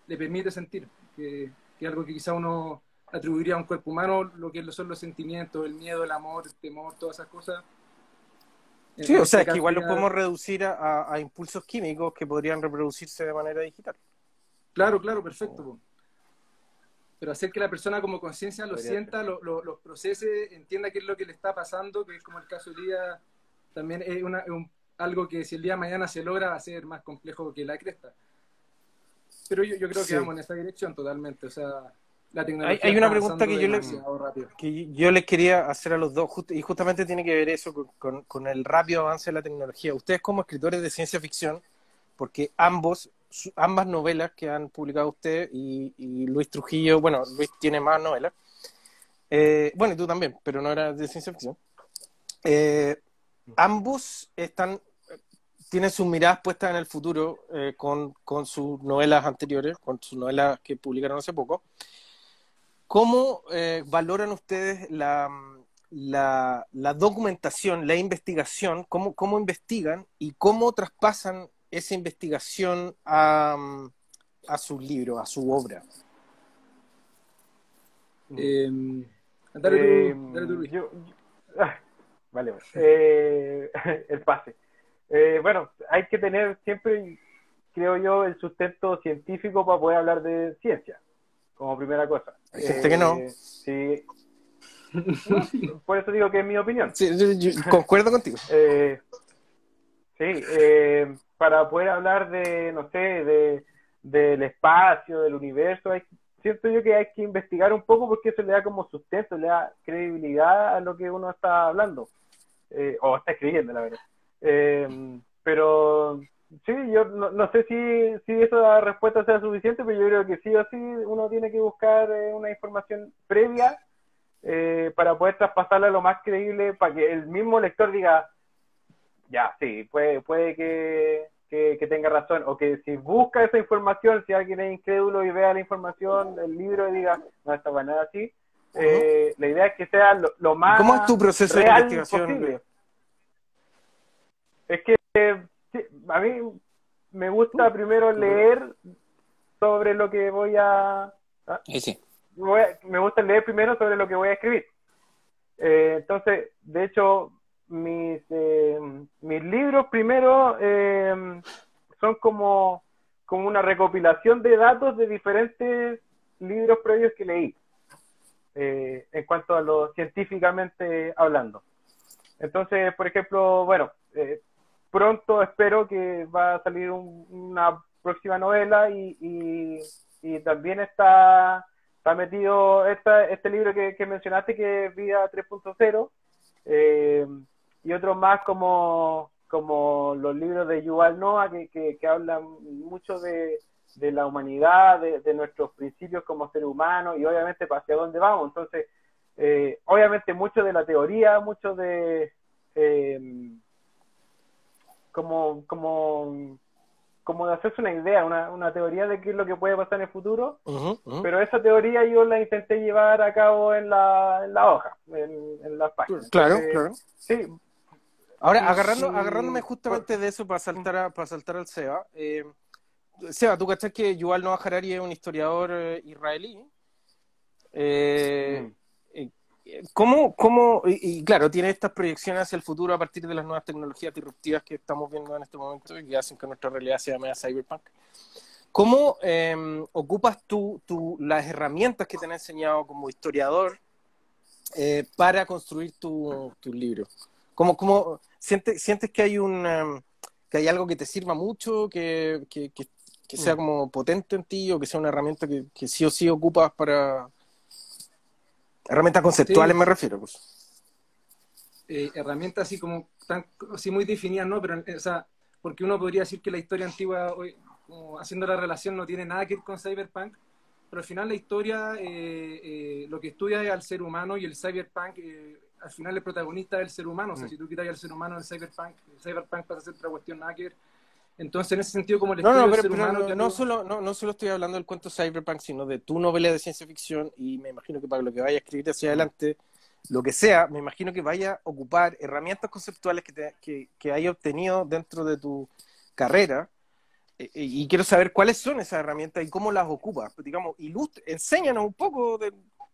le permite sentir, que, que es algo que quizá uno atribuiría a un cuerpo humano, lo que son los sentimientos, el miedo, el amor, el temor, todas esas cosas. En Sí, o este sea, que igual lo podemos reducir a, a- a impulsos químicos que podrían reproducirse de manera digital. Claro, claro, perfecto. po. Pero hacer que la persona como conciencia lo Podría sienta, lo, procese, entienda qué es lo que le está pasando, que es como el caso de Lía, también es, una- es un- algo que si el día de mañana se logra va a ser más complejo que la cresta. Pero yo, yo creo que Sí. vamos en esa dirección totalmente, o sea, la tecnología Hay- hay una pregunta que yo le- que yo les quería hacer a los dos, just- y justamente tiene que ver eso con, con- con el rápido avance de la tecnología. Ustedes como escritores de ciencia ficción, porque ambos, ambas novelas que han publicado ustedes y, y Luis Trujillo, bueno, Luis tiene más novelas, eh, bueno, y tú también, pero no era de ciencia ficción. Eh, ambos están, tienen sus miradas puestas en el futuro eh, con, con sus novelas anteriores, con sus novelas que publicaron hace poco. ¿Cómo eh, valoran ustedes la, la, la documentación, la investigación? ¿Cómo, ¿Cómo investigan y cómo traspasan esa investigación a, a su libro, a su obra? Eh, dale tú, Eh, dale tú, Luis. yo- yo- ah, vale, vale. Eh, el pase. Eh, bueno, hay que tener siempre, creo yo, el sustento científico para poder hablar de ciencia, como primera cosa. Hay gente que no. Sí. No, por eso digo que es mi opinión. Sí, yo- yo concuerdo contigo. Eh, sí, eh, para poder hablar de, no sé, de, del espacio, del universo, hay, siento yo que hay que investigar un poco porque eso le da como sustento, le da credibilidad a lo que uno está hablando, eh, o está escribiendo, la verdad. Eh, pero sí, yo no, sé si, si esa respuesta sea suficiente, pero yo creo que sí o sí uno tiene que buscar eh, una información previa eh, para poder traspasarla lo más creíble, para que el mismo lector diga, ya, sí, puede, puede que, que, tenga razón, o que si busca esa información, si alguien es incrédulo y vea la información del libro y diga, no, esta va nada así, eh, la idea es que sea lo, más ¿Cómo es tu proceso de investigación? Posible. Es que a mí me gusta primero leer sobre lo que voy a... ¿ah? Sí, me gusta leer primero sobre lo que voy a escribir. Eh, entonces, de hecho, mis, eh, mis libros primero eh, son como, como una recopilación de datos de diferentes libros previos que leí, en cuanto a lo científicamente hablando. Entonces, por ejemplo, bueno, pronto espero que va a salir una próxima novela y, y, también está, está metido esta, este libro que, mencionaste que es Vida 3.0 eh, y otros más como, como los libros de Yuval Noah que, que, hablan mucho de, de la humanidad, de, nuestros principios como ser humano y obviamente hacia dónde vamos. Entonces, eh, obviamente mucho de la teoría, mucho de... Eh, como, como, como de hacerse una idea, una, una teoría de qué es lo que puede pasar en el futuro, pero esa teoría yo la intenté llevar a cabo en la, en la hoja, en, en las páginas. Claro, claro. Sí. Ahora, agarrando, agarrándome justamente de eso para saltar, para saltar al SEBA, eh, Seba, tú cachas que Yuval Noah Harari es un historiador eh, israelí. Eh, mm. ¿Cómo, cómo y, claro, tiene estas proyecciones hacia el futuro a partir de las nuevas tecnologías disruptivas que estamos viendo en este momento y que hacen que nuestra realidad sea media cyberpunk? ¿Cómo em, ocupas tú, las herramientas que te han enseñado como historiador eh, para construir tu, tu libro? ¿Cómo, cómo sientes, sientes que hay un que hay algo que te sirva mucho, que, que, que, sea mm. como potente en ti o que sea una herramienta que, que sí o sí ocupas para, Herramientas conceptuales me refiero, pues. Eh, herramientas así como tan, así muy definidas, ¿no? Pero, o sea, porque uno podría decir que la historia antigua, hoy, haciendo la relación, no tiene nada que ver con Cyberpunk, pero al final la historia eh, eh, lo que estudia es al ser humano y el Cyberpunk, al final el protagonista es el ser humano. O sea, mm. si tú quitas al ser humano del Cyberpunk, el Cyberpunk pasa a ser otra cuestión nada que ver entonces, en ese sentido, como el no, no, pero, no, solo, no, no solo estoy hablando del cuento Cyberpunk, sino de tu novela de ciencia ficción y me imagino que para lo que vaya a escribir hacia adelante, lo que sea, me imagino que vaya a ocupar herramientas conceptuales que, te, que, que haya obtenido dentro de tu carrera eh, eh, y quiero saber cuáles son esas herramientas y cómo las ocupas. Pues, digamos, ilustre, enséñanos un poco de,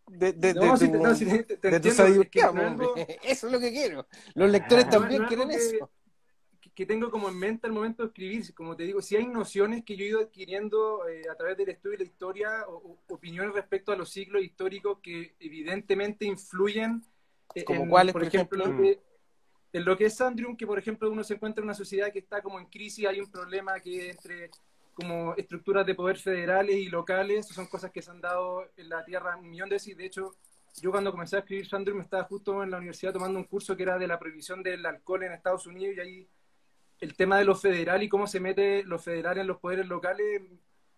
de, de, de, tu sabiduría. Eso es lo que quiero. Los lectores también quieren eso que tengo como en mente al momento de escribir. Como te digo, si hay nociones que yo he ido adquiriendo eh, a través del estudio de la historia, o, opiniones respecto a los ciclos históricos que evidentemente influyen. Eh, ¿Como cuáles, por, ejemplo? en lo que es Sandrium, que por ejemplo uno se encuentra en una sociedad que está como en crisis, hay un problema que entre como estructuras de poder federales y locales, son cosas que se han dado en la Tierra un millón de veces. De hecho, yo cuando comencé a escribir Sandrium estaba justo en la universidad tomando un curso que era de la prohibición del alcohol en Estados Unidos y ahí el tema de lo federal y cómo se mete lo federal en los poderes locales,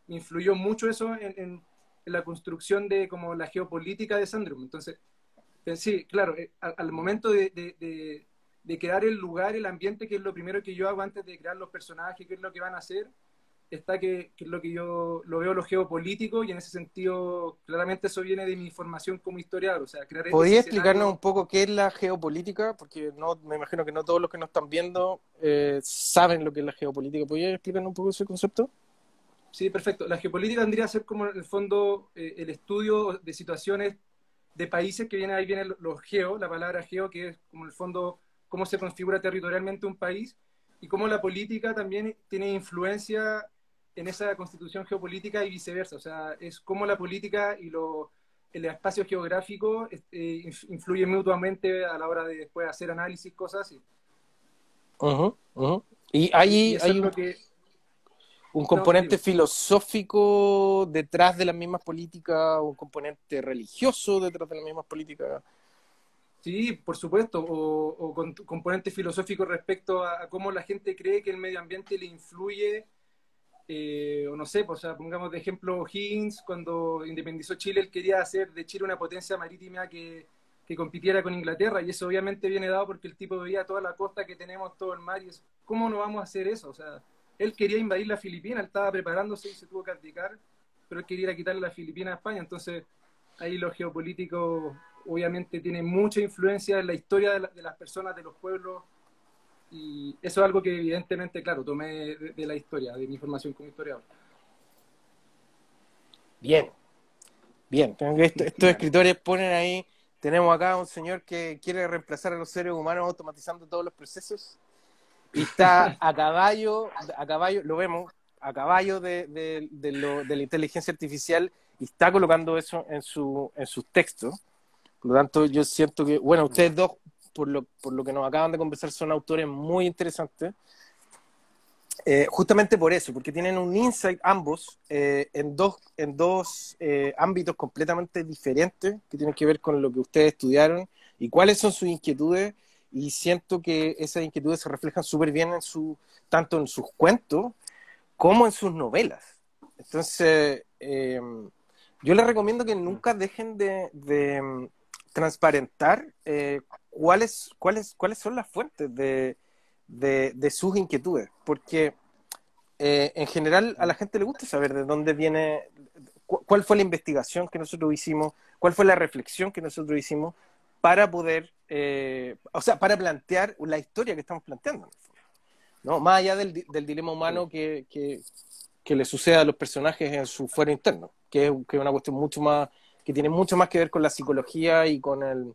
influyó mucho eso en, la construcción de como la geopolítica de Sandrum. Entonces, eh, sí, claro, eh, al, momento de, de, crear el lugar, el ambiente, que es lo primero que yo hago antes de crear los personajes, qué es lo que van a hacer, está que, es lo que yo lo veo lo geopolítico y en ese sentido claramente eso viene de mi formación como historiador. O sea, crear ¿Podría explicarnos un poco qué es la geopolítica? Porque no me imagino que no todos los que nos están viendo eh, saben lo que es la geopolítica. ¿Podría explicarnos un poco ese concepto? Sí, perfecto. La geopolítica tendría que ser como en el fondo eh, el estudio de situaciones de países que vienen ahí viene los geo, la palabra geo, que es como en el fondo cómo se configura territorialmente un país y cómo la política también tiene influencia en esa constitución geopolítica y viceversa. O sea, es como la política y lo, el espacio geográfico eh, influyen mutuamente a la hora de después hacer análisis, cosas así. Y ahí hay un, que... un componente filosófico detrás de las mismas políticas, un componente religioso detrás de las mismas políticas. Sí, por supuesto, o, o con componente filosófico respecto a, cómo la gente cree que el medio ambiente le influye, eh, o no sé, pues, o sea, pongamos de ejemplo Higgins, cuando independizó Chile, él quería hacer de Chile una potencia marítima que, que compitiera con Inglaterra, y eso obviamente viene dado porque el tipo veía toda la costa que tenemos, todo el mar, y es, ¿cómo no vamos a hacer eso? O sea, él quería invadir la Filipina, él estaba preparándose y se tuvo que abdicar, pero él quería quitarle la Filipina a España, entonces ahí los geopolíticos obviamente tiene mucha influencia en la historia de, las personas, de los pueblos, y eso es algo que evidentemente, claro, tomé de, la historia, de mi formación como historiador. Bien, bien. estos escritores ponen ahí, tenemos acá un señor que quiere reemplazar a los seres humanos automatizando todos los procesos y está a caballo, a caballo, lo vemos, a caballo de, de, la inteligencia artificial y está colocando eso en, su, en sus textos. Por lo tanto, yo siento que, bueno, ustedes dos, por lo, por lo que nos acaban de conversar, son autores muy interesantes. Eh, justamente por eso, porque tienen un insight ambos eh, en dos, en dos eh, ámbitos completamente diferentes que tienen que ver con lo que ustedes estudiaron y cuáles son sus inquietudes. Y siento que esas inquietudes se reflejan súper bien en su, tanto en sus cuentos como en sus novelas. Entonces, yo les recomiendo que nunca dejen de, transparentar eh, cuáles, cuáles, cuáles son las fuentes de, de, sus inquietudes, porque eh, en general a la gente le gusta saber de dónde viene, cuál fue la investigación que nosotros hicimos, cuál fue la reflexión que nosotros hicimos para poder, eh, o sea, para plantear la historia que estamos planteando. ¿no? Más allá del, del dilema humano que, que, que, le sucede a los personajes en su fuero interno, que es, que es una cuestión mucho más que tiene mucho más que ver con la psicología y con, el,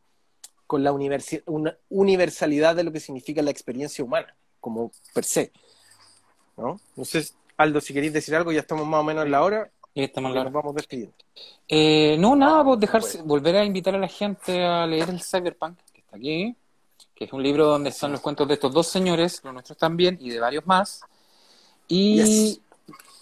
con la una universalidad de lo que significa la experiencia humana, como per se. ¿no? sé, Aldo, si queréis decir algo, ya estamos más o menos en la hora. Y estamos Nos vamos despidiendo. Eh, no, nada, pues dejarse, volver a invitar a la gente a leer el Cyberpunk, que está aquí, que es un libro donde están los cuentos de estos dos señores, los nuestros también, y de varios más. Y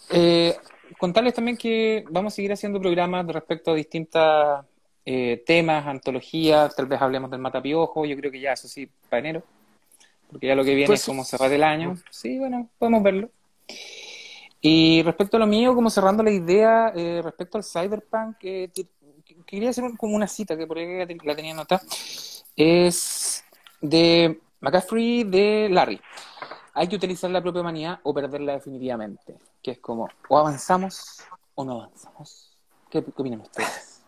eh, contarles también que vamos a seguir haciendo programas respecto a distintos eh, temas, antologías, tal vez hablemos del matapiojo, yo creo que ya eso sí, para enero, porque ya lo que viene pues es como cerrar el año. Sí, bueno, podemos verlo. Y respecto a lo mío, como cerrando la idea, eh, respecto al cyberpunk, eh, quería hacer como una cita que por ahí la tenía anotada, es de McCaffrey de Larry hay que utilizar la propia humanidad o perderla definitivamente. Que es como, o avanzamos o no avanzamos. ¿Qué, opinan ustedes?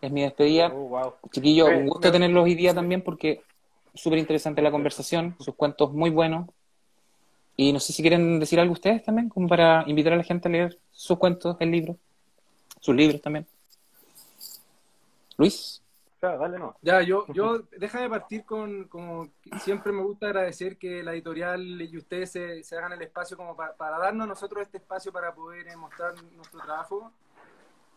Es mi despedida. Oh, Chiquillo, un gusto tenerlos hoy día también porque súper interesante la conversación, sus cuentos muy buenos. Y no sé si quieren decir algo ustedes también, como para invitar a la gente a leer sus cuentos, el libro, sus libros también. Luis. Ya, yo, yo, déjame partir con, como siempre me gusta agradecer que la editorial y ustedes se, hagan el espacio como para, darnos a nosotros este espacio para poder eh, mostrar nuestro trabajo.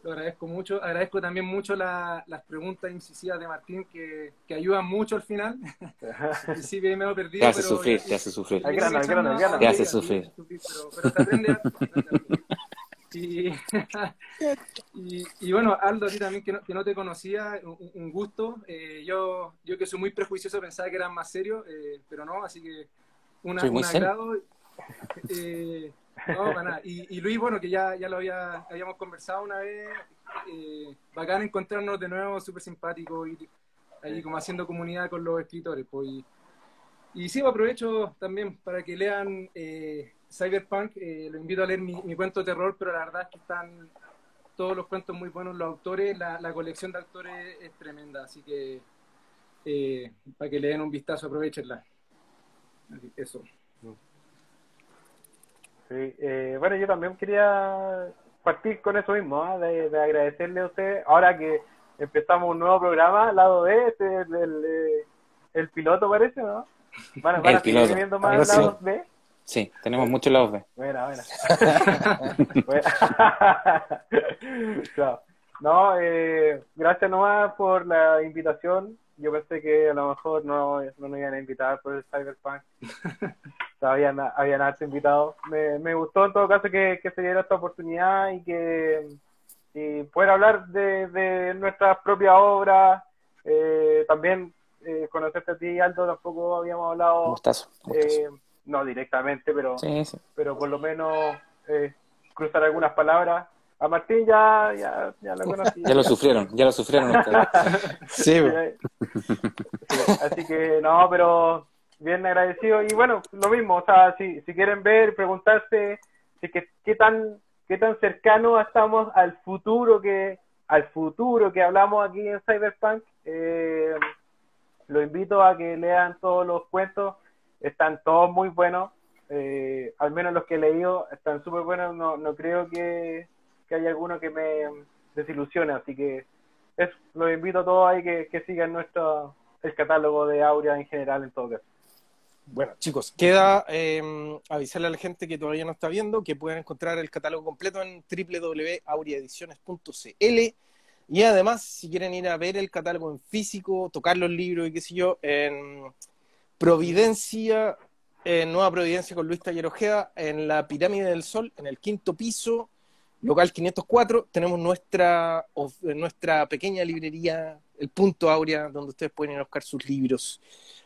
Lo agradezco mucho. Agradezco también mucho las preguntas incisivas de Martín que, que ayudan mucho al final. sí, me he perdido. Te hace sufrir, te hace sufrir. Te hace sufrir. Pero, te aprende y, y, bueno, Aldo, a ti también que no, que no te conocía, un, gusto. Eh, yo, yo que soy muy prejuicioso pensaba que eran más serios, eh, pero no, así que una, un agrado. Eh, no, para nada. Y, Luis, bueno, que ya, ya lo había, habíamos conversado una vez, bacán encontrarnos de nuevo, súper simpático y ahí como haciendo comunidad con los escritores. Pues, y, y sí, aprovecho también para que lean Cyberpunk, eh, lo invito a leer mi, cuento de terror, pero la verdad es que están todos los cuentos muy buenos, los autores, la, colección de autores es tremenda, así que eh, para que le den un vistazo, aprovechenla. Eso. Sí, eh, bueno, yo también quería partir con eso mismo, ¿ah? de, agradecerle a usted, ahora que empezamos un nuevo programa, lado B, este es el, el, piloto parece, ¿no? Van, van el piloto. viendo más lados B. Sí, tenemos muchos lados B. Buena, buena. no, eh, gracias nomás por la invitación. yo pensé que a lo mejor no, no nos iban a invitar por el Cyberpunk. o sea, habían, habían invitado. Me, me gustó en todo caso que, que se diera esta oportunidad y que y poder hablar de, de nuestras propias obras. Eh, también eh, conocerte a ti, Aldo, tampoco habíamos hablado. Gustazo, Eh, no directamente, pero, sí, sí. pero por lo menos eh, cruzar algunas palabras. A Martín ya, ya, ya lo conocí. ya lo sufrieron, ya lo sufrieron sí, Así que no, pero bien agradecido. Y bueno, lo mismo, o sea, si, si quieren ver, preguntarse si que, qué tan qué tan cercano estamos al futuro que al futuro que hablamos aquí en Cyberpunk. Eh, lo invito a que lean todos los cuentos, están todos muy buenos, eh, al menos los que he leído están súper buenos, no, no creo que, que haya alguno que me desilusione, así que es, los invito a todos ahí que, que sigan nuestro el catálogo de Aurea en general en todo caso. Bueno, chicos, queda eh, avisarle a la gente que todavía no está viendo que pueden encontrar el catálogo completo en www.auriaediciones.cl y además, si quieren ir a ver el catálogo en físico, tocar los libros y qué sé yo, en Providencia, en Nueva Providencia con Luis Taller Ojeda, en la Pirámide del Sol, en el quinto piso, local 504, tenemos nuestra, nuestra pequeña librería, el Punto Aurea, donde ustedes pueden ir a buscar sus libros.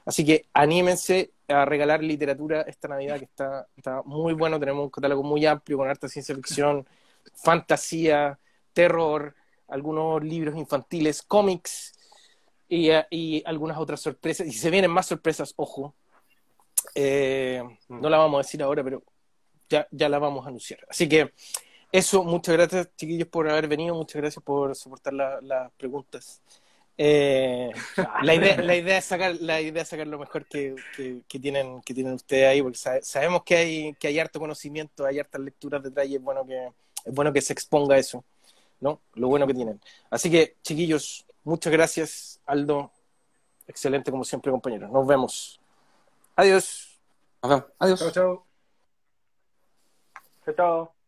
Así que anímense a regalar literatura esta Navidad, que está, está muy bueno. Tenemos un catálogo muy amplio con harta ciencia ficción, fantasía, terror, algunos libros infantiles, cómics y, y, algunas otras sorpresas. Y se vienen más sorpresas, ojo. Eh, no la vamos a decir ahora, pero ya, ya la vamos a anunciar. Así que eso, muchas gracias chiquillos por haber venido, muchas gracias por soportar las preguntas. Eh, la, idea, la, idea es sacar, la idea es sacar lo mejor que, que, tienen, que tienen ustedes ahí, porque sabemos que hay, que hay harto conocimiento, hay hartas lecturas detrás y es bueno que, es bueno que se exponga eso, ¿no? Lo bueno que tienen. Así que, chiquillos, muchas gracias, Aldo. Excelente como siempre, compañero. Nos vemos. Adiós. Adiós. Chao, chao. Chao, chao.